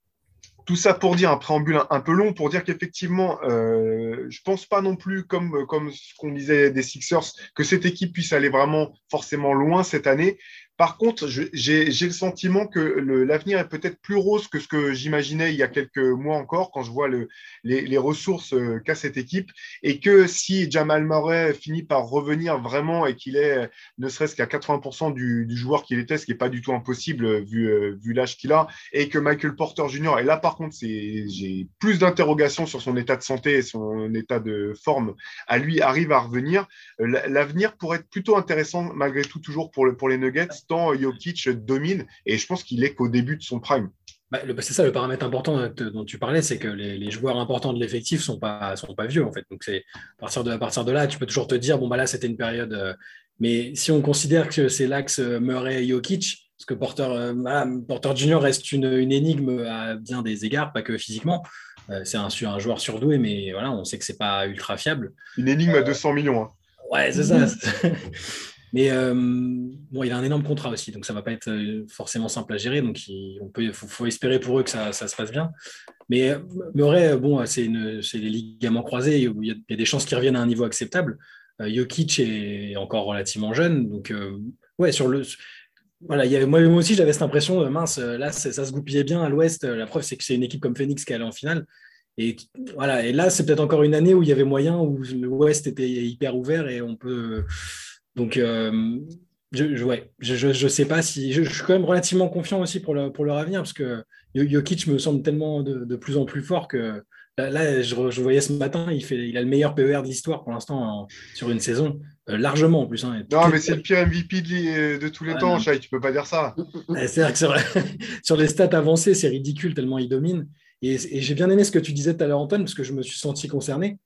tout ça pour dire un préambule un, peu long, pour dire qu'effectivement, euh, je ne pense pas non plus, comme, comme ce qu'on disait des Sixers, que cette équipe puisse aller vraiment forcément loin cette année. Par contre, j'ai le sentiment que l'avenir est peut-être plus rose que ce que j'imaginais il y a quelques mois encore, quand je vois le, les, ressources euh, qu'a cette équipe, et que si Jamal Murray finit par revenir vraiment et qu'il est ne serait-ce qu'à 80% du, joueur qu'il était, ce qui n'est pas du tout impossible vu, euh, vu l'âge qu'il a, et que Michael Porter Jr., et là par contre, j'ai plus d'interrogations sur son état de santé et son état de forme, à lui arrive à revenir, euh, l'avenir pourrait être plutôt intéressant malgré tout toujours pour les Nuggets Jokic domine et je pense qu'il est qu'au début de son prime.
Bah, c'est ça le paramètre important dont tu parlais, c'est que les, joueurs importants de l'effectif sont pas sont pas vieux en fait. Donc c'est à partir de à partir de là, tu peux toujours te dire bon bah là c'était une période. Euh, mais si on considère que c'est l'axe Murray Jokic, parce que Porter euh, Porter Junior reste une, énigme à bien des égards, pas que physiquement. Euh, c'est un, un, joueur surdoué, mais voilà, on sait que c'est pas ultra fiable.
Une énigme à 200 millions. Hein.
Ouais, c'est ça. (laughs) Mais euh, bon, il a un énorme contrat aussi, donc ça ne va pas être euh, forcément simple à gérer. Donc il on peut, faut, espérer pour eux que ça, se passe bien. Mais euh, Murray, bon, c'est les ligaments croisés, il y, a, des chances qu'il revienne à un niveau acceptable. Jokic est encore relativement jeune, donc ouais, sur le. Voilà, avait, moi, aussi j'avais cette impression, mince, là ça, se goupillait bien à l'ouest. La preuve, c'est que c'est une équipe comme Phoenix qui allait en finale. Et voilà, et là, c'est peut-être encore une année où il y avait moyen, où l'ouest était hyper ouvert et on peut donc, euh, je ne je, je, sais pas si. Je, suis quand même relativement confiant aussi pour, le, pour leur avenir parce que Jokic me semble tellement de, plus en plus fort que là, je, voyais ce matin, il, fait, il a le meilleur PER de l'histoire pour l'instant sur une saison, euh, largement en plus. Hein.
non, mais c'est le pire MVP de, de tous les temps, Chai, tu peux pas dire ça. (laughs)
c'est vrai que (laughs) sur les stats avancées, c'est ridicule tellement il domine. Et, et j'ai bien aimé ce que tu disais tout à l'heure, Antoine, parce que je me suis senti concerné.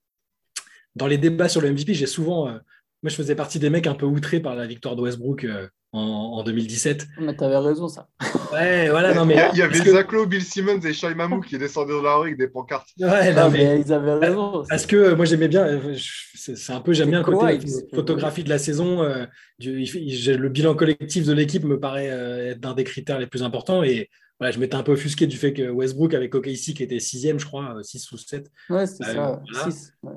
Dans les débats sur le MVP, j'ai souvent. Euh, moi, je faisais partie des mecs un peu outrés par la victoire de Westbrook euh, en, 2017.
Mais t'avais raison, ça.
Ouais, voilà, non, mais. (laughs)
Il y avait que... Bill Simmons et Shai Mamou qui descendaient dans la rue avec des pancartes.
Ouais, non, mais... ils avaient raison.
Parce que moi, j'aimais bien, euh, c'est un peu, j'aime bien le côté photographie de la saison. Euh, le bilan collectif de l'équipe me paraît être un des critères les plus importants. Et voilà, je m'étais un peu offusqué du fait que Westbrook avec OKC qui était sixième, je crois, 6 ou 7.
Ouais, c'est ça.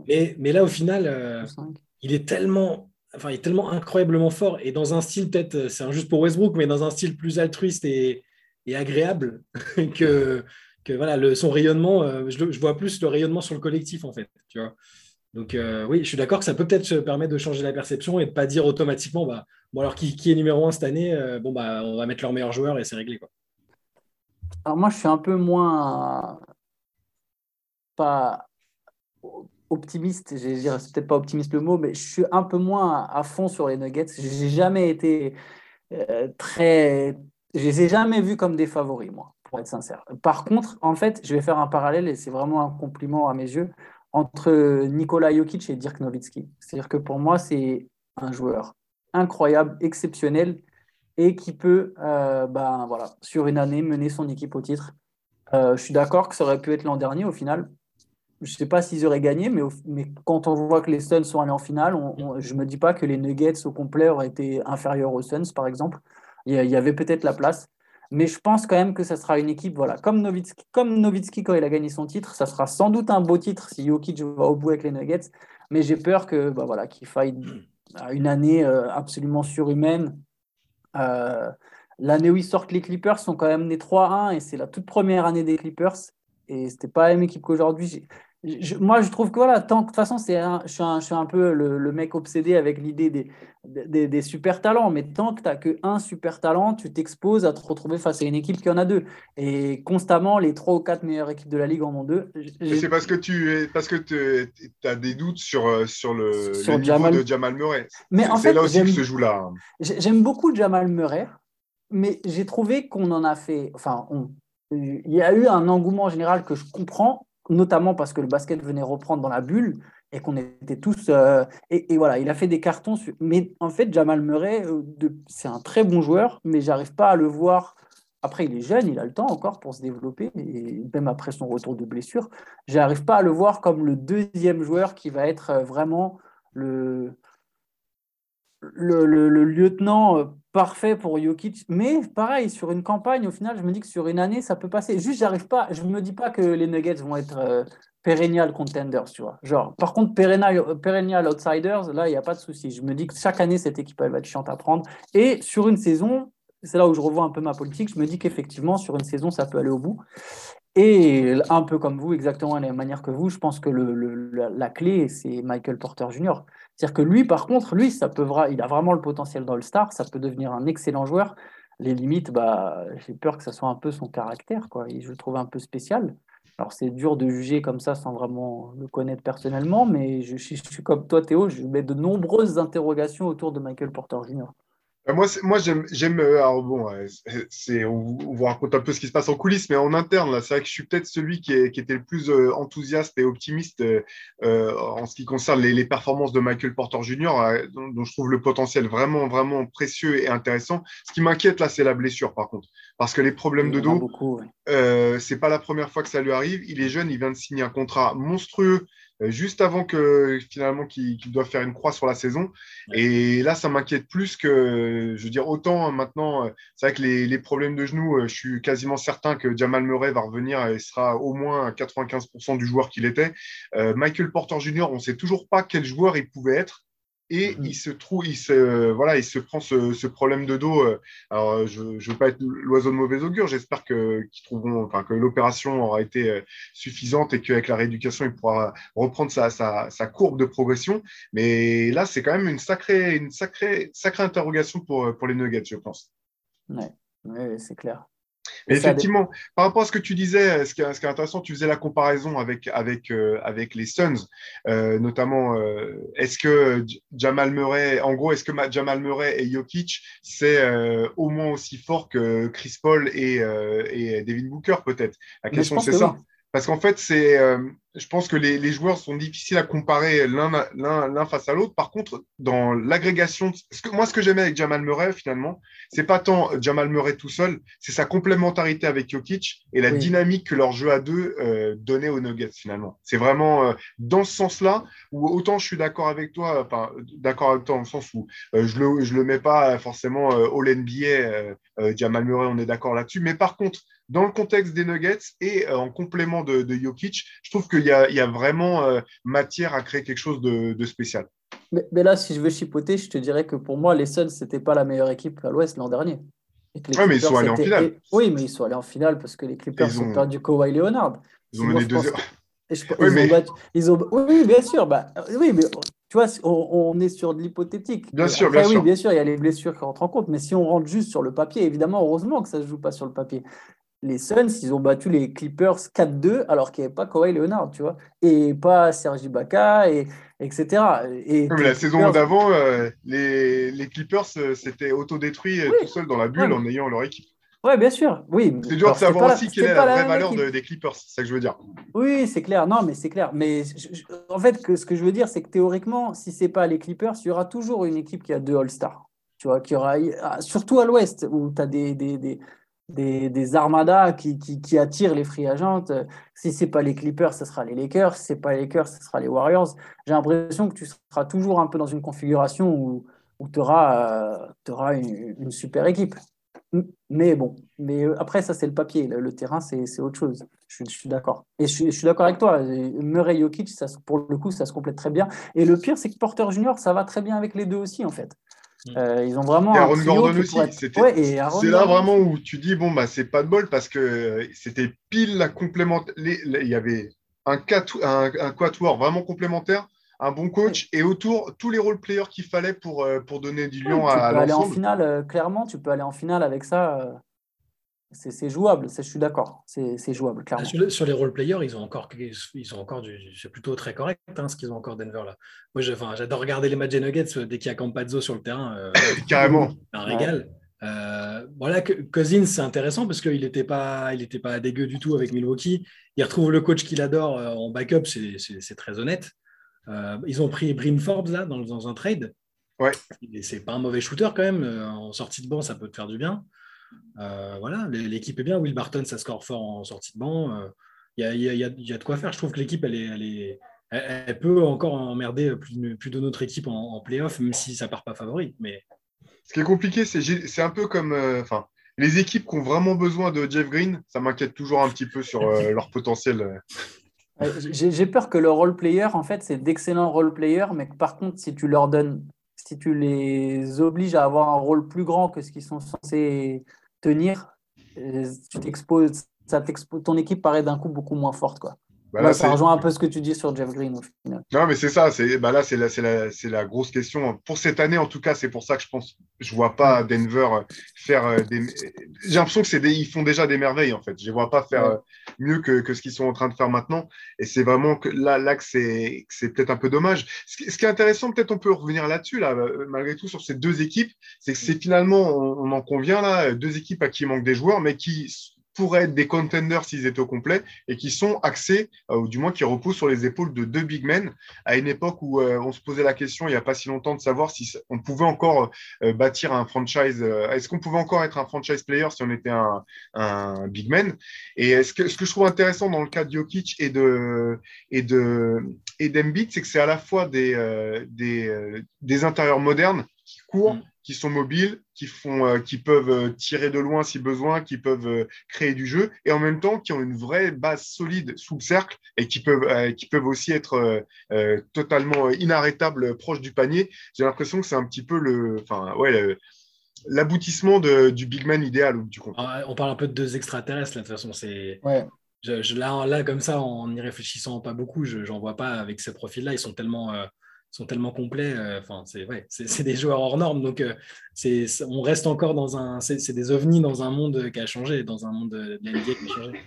mais, mais, là, au final, il est tellement, enfin, il est tellement incroyablement fort et dans un style peut-être, euh, c'est injuste pour Westbrook, mais dans un style plus altruiste et, agréable (laughs) que, que voilà, le, son rayonnement, euh, je, vois plus le rayonnement sur le collectif en fait, tu vois. Donc euh, oui, je suis d'accord que ça peut peut-être se permettre de changer la perception et de pas dire automatiquement, bah, bon alors qui, qui est numéro un cette année, bon bah on va mettre leur meilleur joueur et c'est réglé quoi.
Alors moi je suis un peu moins pas optimiste, c'est peut-être pas optimiste le mot, mais je suis un peu moins à fond sur les Nuggets. J'ai jamais été euh, très. Je les ai jamais vus comme des favoris, moi, pour être sincère. Par contre, en fait, je vais faire un parallèle et c'est vraiment un compliment à mes yeux entre Nikola Jokic et Dirk Nowitzki. C'est-à-dire que pour moi, c'est un joueur incroyable, exceptionnel et qui peut, euh, ben, voilà, sur une année, mener son équipe au titre. Euh, je suis d'accord que ça aurait pu être l'an dernier au final, je ne sais pas s'ils auraient gagné, mais, mais, quand on voit que les Suns sont allés en finale, je ne me dis pas que les Nuggets au complet auraient été inférieurs aux Suns, par exemple. Il y, avait peut-être la place. Mais je pense quand même que ça sera une équipe, voilà, comme Nowitzki, comme quand il a gagné son titre, ça sera sans doute un beau titre si Jokic va au bout avec les Nuggets. Mais j'ai peur que, bah voilà, qu'il faille une année euh, absolument surhumaine. Euh, l'année où ils sortent les Clippers sont quand même nés 3-1 et c'est la toute première année des Clippers. Et c'était pas la même équipe qu'aujourd'hui moi, je trouve que voilà, tant, de toute façon, c'est je, suis un, je suis un peu le, mec obsédé avec l'idée des, des, des, super talents. Mais tant que tu n'as qu'un super talent, tu t'exposes à te retrouver face à une équipe qui en a deux. Et constamment, les trois ou quatre meilleures équipes de la ligue en ont deux.
C'est parce que tu parce que as des doutes sur, euh, sur le, sur niveau de Jamal Murray. C'est là aussi que se joue là. Hein.
J'aime beaucoup Jamal Murray, mais j'ai trouvé qu'on en a fait. Enfin, il y a eu un engouement général que je comprends notamment parce que le basket venait reprendre dans la bulle et qu'on était tous. Euh, et, voilà, il a fait des cartons. Mais en fait, Jamal Murray, euh, c'est un très bon joueur, mais j'arrive pas à le voir. Après, il est jeune, il a le temps encore pour se développer, et même après son retour de blessure, j'arrive pas à le voir comme le deuxième joueur qui va être euh, vraiment le, le, lieutenant parfait pour Jokic. Mais pareil, sur une campagne, au final, je me dis que sur une année, ça peut passer. Juste, j'arrive pas, je me dis pas que les Nuggets vont être euh, perennial contenders, tu vois. Genre, par contre, perennial, perennial outsiders, là, il n'y a pas de souci. Je me dis que chaque année, cette équipe, elle va être chiante à prendre. Et sur une saison, c'est là où je revois un peu ma politique, je me dis qu'effectivement, sur une saison, ça peut aller au bout. Et un peu comme vous, exactement de la même manière que vous, je pense que la, clé, c'est Michael Porter Jr. C'est-à-dire que lui, par contre, lui, ça peut, il a vraiment le potentiel dans le star ça peut devenir un excellent joueur. Les limites, bah, j'ai peur que ça soit un peu son caractère, quoi. Je le trouve un peu spécial. Alors, c'est dur de juger comme ça sans vraiment le connaître personnellement, mais je suis comme toi, Théo, je mets de nombreuses interrogations autour de Michael Porter Jr.
Euh, moi, moi j'aime. Euh, alors bon, c'est, on, on vous raconte un peu ce qui se passe en coulisses, mais en interne, là, c'est vrai que je suis peut-être celui qui, est, qui, était le plus euh, enthousiaste et optimiste euh, en ce qui concerne les, les, performances de Michael Porter Jr., dont, je trouve le potentiel vraiment, vraiment précieux et intéressant. Ce qui m'inquiète là, c'est la blessure, par contre, parce que les problèmes de dos, beaucoup, euh, c'est pas la première fois que ça lui arrive. Il est jeune, il vient de signer un contrat monstrueux juste avant que finalement qu'il doit faire une croix sur la saison. Et là, ça m'inquiète plus que, je veux dire, autant maintenant, euh, c'est vrai que les, les, problèmes de genoux, euh, je suis quasiment certain que Jamal Murray va revenir et sera au moins 95% du joueur qu'il était. Michael Porter Jr., on ne sait toujours pas quel joueur il pouvait être et mm-hmm. il se trouve, il se, voilà, il se prend ce, ce problème de dos. Euh, alors, je ne veux pas être l'oiseau de mauvais augure. J'espère que, qu'ils trouveront, enfin, que l'opération aura été euh, suffisante et qu'avec la rééducation, il pourra reprendre sa, sa, sa courbe de progression. Mais là, c'est quand même une sacrée, une sacrée, sacrée interrogation pour, pour les Nuggets, je pense.
Oui, ouais, c'est clair
effectivement, par rapport à ce que tu disais, ce qui est, intéressant, tu faisais la comparaison avec, avec, euh, avec les Suns, euh, notamment, euh, est-ce que Jamal Murray, en gros, est-ce que Jamal Murray et Jokic, c'est au moins aussi fort que Chris Paul et, et Devin Booker, peut-être? La question, c'est ça. Parce qu'en fait, c'est, euh, je pense que les, les, joueurs sont difficiles à comparer l'un face à l'autre. Par contre, dans l'agrégation, moi, ce que j'aimais avec Jamal Murray, finalement, c'est pas tant Jamal Murray tout seul, c'est sa complémentarité avec Jokic et la dynamique que leur jeu à deux euh, donnait aux Nuggets, finalement. C'est vraiment euh, dans ce sens-là où autant je suis d'accord avec toi, enfin, d'accord avec toi dans le sens où je le, je le mets pas forcément All NBA, Jamal Murray, on est d'accord là-dessus. Mais par contre, dans le contexte des Nuggets et euh, en complément de, de, Jokic, je trouve qu'il y, y, a vraiment euh, matière à créer quelque chose de, de spécial.
Mais, mais, là, si je veux chipoter, je te dirais que pour moi, les Suns, ce n'était pas la meilleure équipe à l'Ouest l'an dernier.
Oui, mais ils sont allés en finale.
Oui, mais ils sont allés en finale parce que les Clippers ont... ont perdu Kawhi Leonard.
Ils ont mené deux heures.
ils, ont Oui, bien sûr. Bah, oui, mais tu vois, on, est sur de l'hypothétique.
Bien sûr, bien sûr.
Oui, bien sûr, il y a les blessures qui rentrent en compte. Mais si on rentre juste sur le papier, évidemment, heureusement que ça ne se joue pas sur le papier les Suns, ils ont battu les Clippers 4-2 alors qu'il n'y avait pas Kawhi Leonard, tu vois, et pas Sergi Ibaka, et, etc. Et
mais la saison d'avant, euh, les, les, Clippers euh, s'étaient autodétruits euh, tout seuls dans la bulle en ayant leur équipe.
Oui, bien sûr. Oui.
C'est dur de savoir aussi quelle est la, vraie valeur des Clippers, c'est ça que je veux dire.
Oui, c'est clair. Non, mais c'est clair. Mais en fait, que, ce que je veux dire, c'est que théoriquement, si ce n'est pas les Clippers, il y aura toujours une équipe qui a deux All-Stars. Tu vois, qui aura, surtout à l'Ouest, où tu as des, des des, des armadas qui, attirent les free agents. Si ce n'est pas les Clippers, ce sera les Lakers. Si ce n'est pas les Lakers, ce sera les Warriors. J'ai l'impression que tu seras toujours un peu dans une configuration où, tu auras, euh, une, super équipe. Mais bon, mais après, ça, c'est le papier. Le, terrain, c'est autre chose. Je, suis d'accord. Et je, je suis d'accord avec toi. Murray Jokic, ça, pour le coup, ça se complète très bien. Et le pire, c'est que Porter Junior, ça va très bien avec les deux aussi, en fait. Euh, ils ont vraiment.
Et Aaron Gordon aussi. C'est là vraiment où tu dis bon, bah, c'est pas de bol parce que c'était pile la complémentaire. Il y avait un, un, un quatuor vraiment complémentaire un bon coach et autour tous les role players qu'il fallait pour, euh, pour donner du lion à,
aller en finale, euh, clairement, tu peux aller en finale avec ça. C'est jouable, je suis d'accord. C'est jouable, clairement.
Sur, les role players, ils ont encore, ils ont encore du. C'est plutôt très correct hein, ce qu'ils ont encore Denver là. Moi, j'adore regarder les matchs des Nuggets dès qu'il y a Campazzo sur le terrain. (laughs)
Carrément.
Un régal. voilà, Cousins, c'est intéressant parce qu'il n'était pas, il pas dégueu du tout avec Milwaukee. Il retrouve le coach qu'il adore en backup, c'est très honnête. Euh, ils ont pris Brim Forbes là dans, un trade.
Ouais.
C'est pas un mauvais shooter quand même. Euh, en sortie de banc, ça peut te faire du bien. Euh, voilà, l'équipe est bien. Will Barton, ça score fort en sortie de banc. Il y, a, de quoi faire. Je trouve que l'équipe, elle, est, elle, peut encore emmerder plus, de notre équipe en, playoff, même si ça part pas favori. Mais...
Ce qui est compliqué, c'est un peu comme. Enfin, les équipes qui ont vraiment besoin de Jeff Green, ça m'inquiète toujours un petit peu sur (laughs) leur potentiel.
J'ai peur que le role player, en fait, c'est d'excellents role players, mais que par contre, si tu leur donnes, si tu les obliges à avoir un rôle plus grand que ce qu'ils sont censés tenir, euh, tu t'exposes, ton équipe paraît d'un coup beaucoup moins forte, quoi. Bah ça rejoint un peu ce que tu dis sur Jeff Green au final.
Non, mais c'est ça. C'est bah là, c'est la, la, la, grosse question pour cette année. En tout cas, c'est pour ça que je pense. Je vois pas Denver faire euh, des. J'ai l'impression que c'est ils font déjà des merveilles en fait. Je vois pas faire euh, mieux que, que ce qu'ils sont en train de faire maintenant. Et c'est vraiment que là, là que c'est c'est peut-être un peu dommage. Ce qui, ce qui est intéressant, peut-être on peut revenir là-dessus là, euh, malgré tout sur ces deux équipes, c'est que c'est finalement, on, on en convient là, deux équipes à qui il manque des joueurs, mais qui pourraient être des contenders s'ils étaient au complet et qui sont axés, euh, ou du moins qui reposent sur les épaules de deux big men. À une époque où euh, on se posait la question il n'y a pas si longtemps de savoir si on pouvait encore euh, bâtir un franchise, est-ce qu'on pouvait encore être un franchise player si on était un, big man Et ce que, ce que je trouve intéressant dans le cas de Jokic et de et de et d'Embiid, c'est que c'est à la fois des, des, des intérieurs modernes qui courent, mm qui sont mobiles, qui, font, euh, qui peuvent euh, tirer de loin si besoin, qui peuvent euh, créer du jeu, et en même temps qui ont une vraie base solide sous le cercle et qui peuvent, qui peuvent aussi être totalement inarrêtables proche du panier. J'ai l'impression que c'est un petit peu le, enfin, ouais, l'aboutissement du big man idéal du
ah, On parle un peu de deux extraterrestres, là, de toute façon. C'est... Ouais. Je, là, là, comme ça, en n'y réfléchissant pas beaucoup, je n'en vois pas avec ces profils-là. Ils sont tellement sont tellement complets. Euh, enfin, c'est ouais, c'est des joueurs hors normes. Donc, euh, c'est on reste encore dans un. C'est des ovnis dans un monde qui a changé, dans un monde de qui a changé.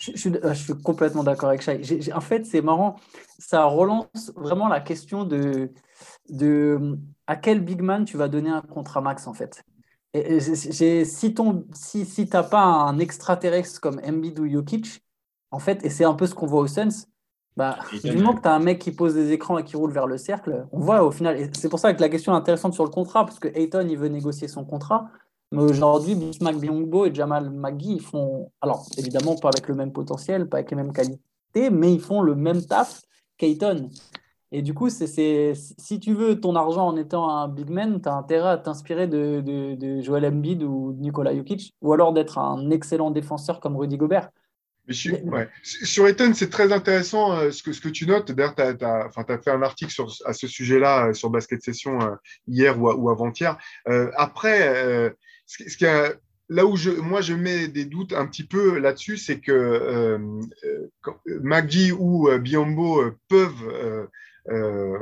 Je, suis, complètement d'accord avec Shai. en fait, c'est marrant, ça relance vraiment la question de, de à quel big man tu vas donner un contrat max, en fait. Et, si tu si, si n'as pas un extraterrestre comme Embiid ou Jokic, en fait, et c'est un peu ce qu'on voit au Suns, bah, du moment que tu as un mec qui pose des écrans et qui roule vers le cercle, on voit au final. Et c'est pour ça que la question est intéressante sur le contrat, parce que Ayton, il veut négocier son contrat. Mais aujourd'hui, Bismack Biombo et Jamal McGee, ils font. Alors, évidemment, pas avec le même potentiel, pas avec les mêmes qualités, mais ils font le même taf qu'Ayton. Et du coup, c'est, si tu veux ton argent en étant un big man, tu as intérêt à t'inspirer de, de, de Joel Embiid ou Nikola Jokic, ou alors d'être un excellent défenseur comme Rudy Gobert.
Sur Ethan, c'est très intéressant euh, ce, que, ce que tu notes. D'ailleurs, tu as, fait un article sur, à ce sujet-là euh, sur Basket Session euh, hier ou, avant-hier. après, ce, là où je, moi je mets des doutes un petit peu là-dessus, c'est que Maggi ou Biombo peuvent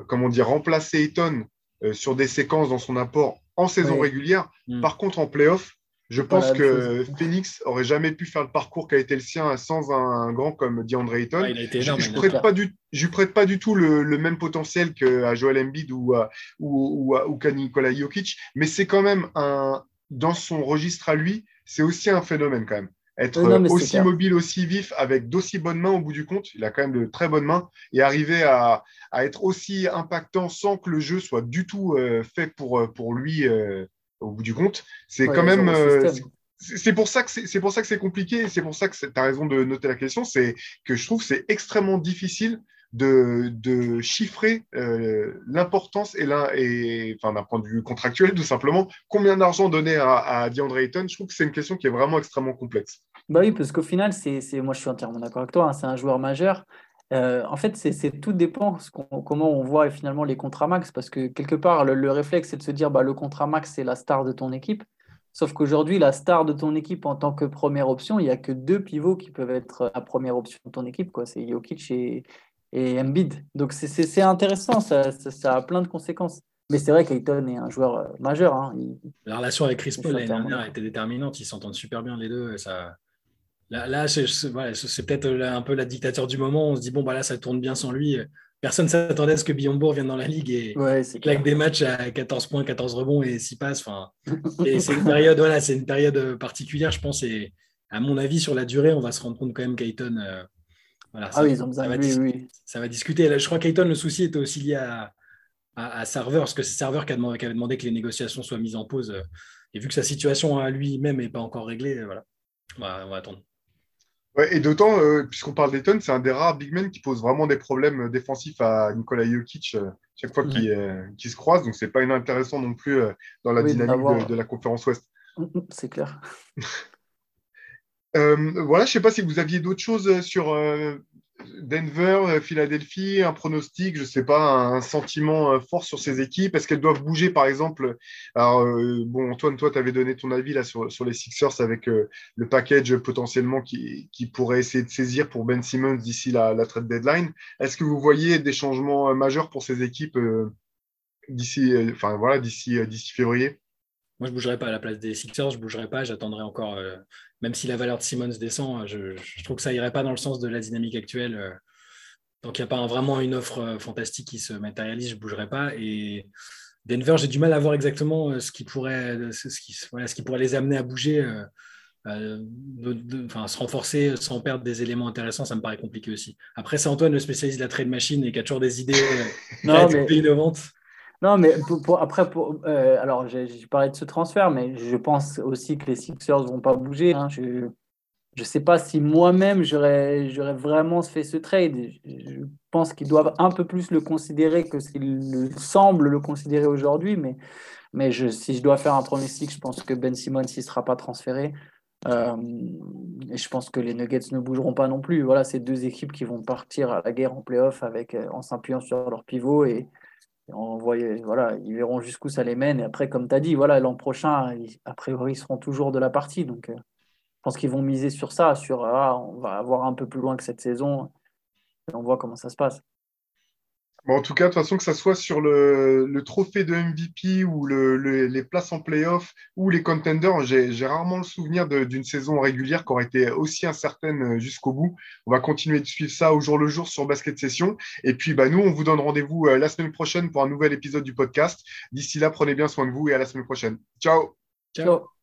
comment dire, remplacer Eton sur des séquences dans son apport en saison régulière. Mm. Par contre, en playoff, je pense que Phoenix aurait jamais pu faire le parcours qui a été le sien sans un, grand comme DeAndre Ayton. je ne prête, pas du, prête pas du tout le, même potentiel qu'à Joel Embiid ou à, ou, ou, Nikola Jokic, mais c'est quand même un, dans son registre à lui, c'est aussi un phénomène quand même. Être aussi mobile, aussi vif, avec d'aussi bonnes mains au bout du compte, il a quand même de très bonnes mains, et arriver à, être aussi impactant sans que le jeu soit du tout euh, fait pour, pour lui euh, au bout du compte. C'est quand même. Euh, c'est pour ça que c'est pour ça que c'est compliqué. C'est pour ça que tu as raison de noter la question. C'est que je trouve que c'est extrêmement difficile de, de chiffrer euh, l'importance et, et enfin d'un point de vue contractuel tout simplement combien d'argent donner à, à DeAndre Ayton. Je trouve que c'est une question qui est vraiment extrêmement complexe.
Bah oui, parce qu'au final, c'est moi je suis entièrement d'accord avec toi. Hein, c'est un joueur majeur. Euh, en fait, c'est tout dépend comment on voit finalement les contrats max, parce que quelque part, le, réflexe, c'est de se dire bah, le contrat max, c'est la star de ton équipe. Sauf qu'aujourd'hui, la star de ton équipe en tant que première option, il n'y a que deux pivots qui peuvent être la première option de ton équipe. C'est Jokic et, et Embiid. Donc c'est intéressant, ça, ça, a plein de conséquences. Mais c'est vrai qu'Ayton est un joueur euh, majeur. Hein.
La relation avec Chris Paul l'année dernière a été déterminante. Ils s'entendent super bien les deux. Ça, Là, c'est peut-être un peu la dictature du moment. On se dit, bon, bah là, ça tourne bien sans lui. Personne ne s'attendait à ce que Billonbourg vienne dans la ligue et claque des matchs à 14 points, 14 rebonds et 6 passes. Enfin, c'est une (laughs) période, voilà, une période particulière, je pense. Et à mon avis, sur la durée, on va se rendre compte quand même qu'Ayton. Euh,
voilà, ah oui, ils ont besoin
ça, va oui, ça va discuter. je crois qu'Ayton, le souci était aussi lié à, à, Server, parce que c'est Server qui, qui, avait demandé que les négociations soient mises en pause. Et vu que sa situation à lui-même n'est pas encore réglée, voilà, on va attendre
et d'autant, euh, puisqu'on parle d'Eton, c'est un des rares big men qui pose vraiment des problèmes défensifs à Nikola Jokic euh, chaque fois euh, qu'ils se croisent. Donc, c'est pas inintéressant non plus dans la dynamique de, la conférence Ouest.
Mm, mm, c'est clair. (laughs)
voilà, je ne sais pas si vous aviez d'autres choses sur Denver, euh, Philadelphie, un pronostic, je ne sais pas, un sentiment euh, fort sur ces équipes Est-ce qu'elles doivent bouger, par exemple Alors, euh, Antoine, toi, tu avais donné ton avis là, sur, sur les Sixers avec le package potentiellement qui, qui, pourrait essayer de saisir pour Ben Simmons d'ici la, trade deadline. Est-ce que vous voyez des changements majeurs pour ces équipes d'ici enfin, voilà, d'ici février?
Moi, je ne bougerai pas à la place des Sixers, je ne bougerai pas, j'attendrai encore, euh, même si la valeur de Simmons descend, je, trouve que ça irait pas dans le sens de la dynamique actuelle. Euh. donc, il n'y a pas vraiment une offre euh, fantastique qui se matérialise, je ne bougerai pas. Et Denver, j'ai du mal à voir exactement ce qui pourrait, ce qui, voilà, ce qui pourrait les amener à bouger. enfin, se renforcer sans perdre des éléments intéressants, ça me paraît compliqué aussi. Après, c'est Antoine, le spécialiste de la trade machine et qui a toujours des idées (laughs) non, mais... innovantes.
Non, mais après, pour, euh, alors j'ai parlé de ce transfert, mais je pense aussi que les Sixers ne vont pas bouger. Hein. Je ne sais pas si moi-même j'aurais vraiment fait ce trade. Je pense qu'ils doivent un peu plus le considérer que s'ils semblent le considérer aujourd'hui. Mais, mais si je dois faire un pronostic, je pense que Ben Simmons ne sera pas transféré. Euh, et je pense que les Nuggets ne bougeront pas non plus. Voilà, c'est deux équipes qui vont partir à la guerre en playoff euh, en s'appuyant sur leur pivot et, voilà, ils verront jusqu'où ça les mène. Et après, comme tu as dit, voilà, l'an prochain, a priori, ils seront toujours de la partie. Donc, euh, je pense qu'ils vont miser sur ça, sur ah, on va avoir un peu plus loin que cette saison. Et on voit comment ça se passe
en tout cas, de toute façon, que ce soit sur le, trophée de MVP ou les places en playoff ou les contenders, j'ai rarement le souvenir d'une saison régulière qui aurait été aussi incertaine euh, jusqu'au bout. On va continuer de suivre ça au jour le jour sur Basket Session. Et puis, bah, nous, on vous donne rendez-vous euh, la semaine prochaine pour un nouvel épisode du podcast. D'ici là, prenez bien soin de vous et à la semaine prochaine. Ciao.
Ciao.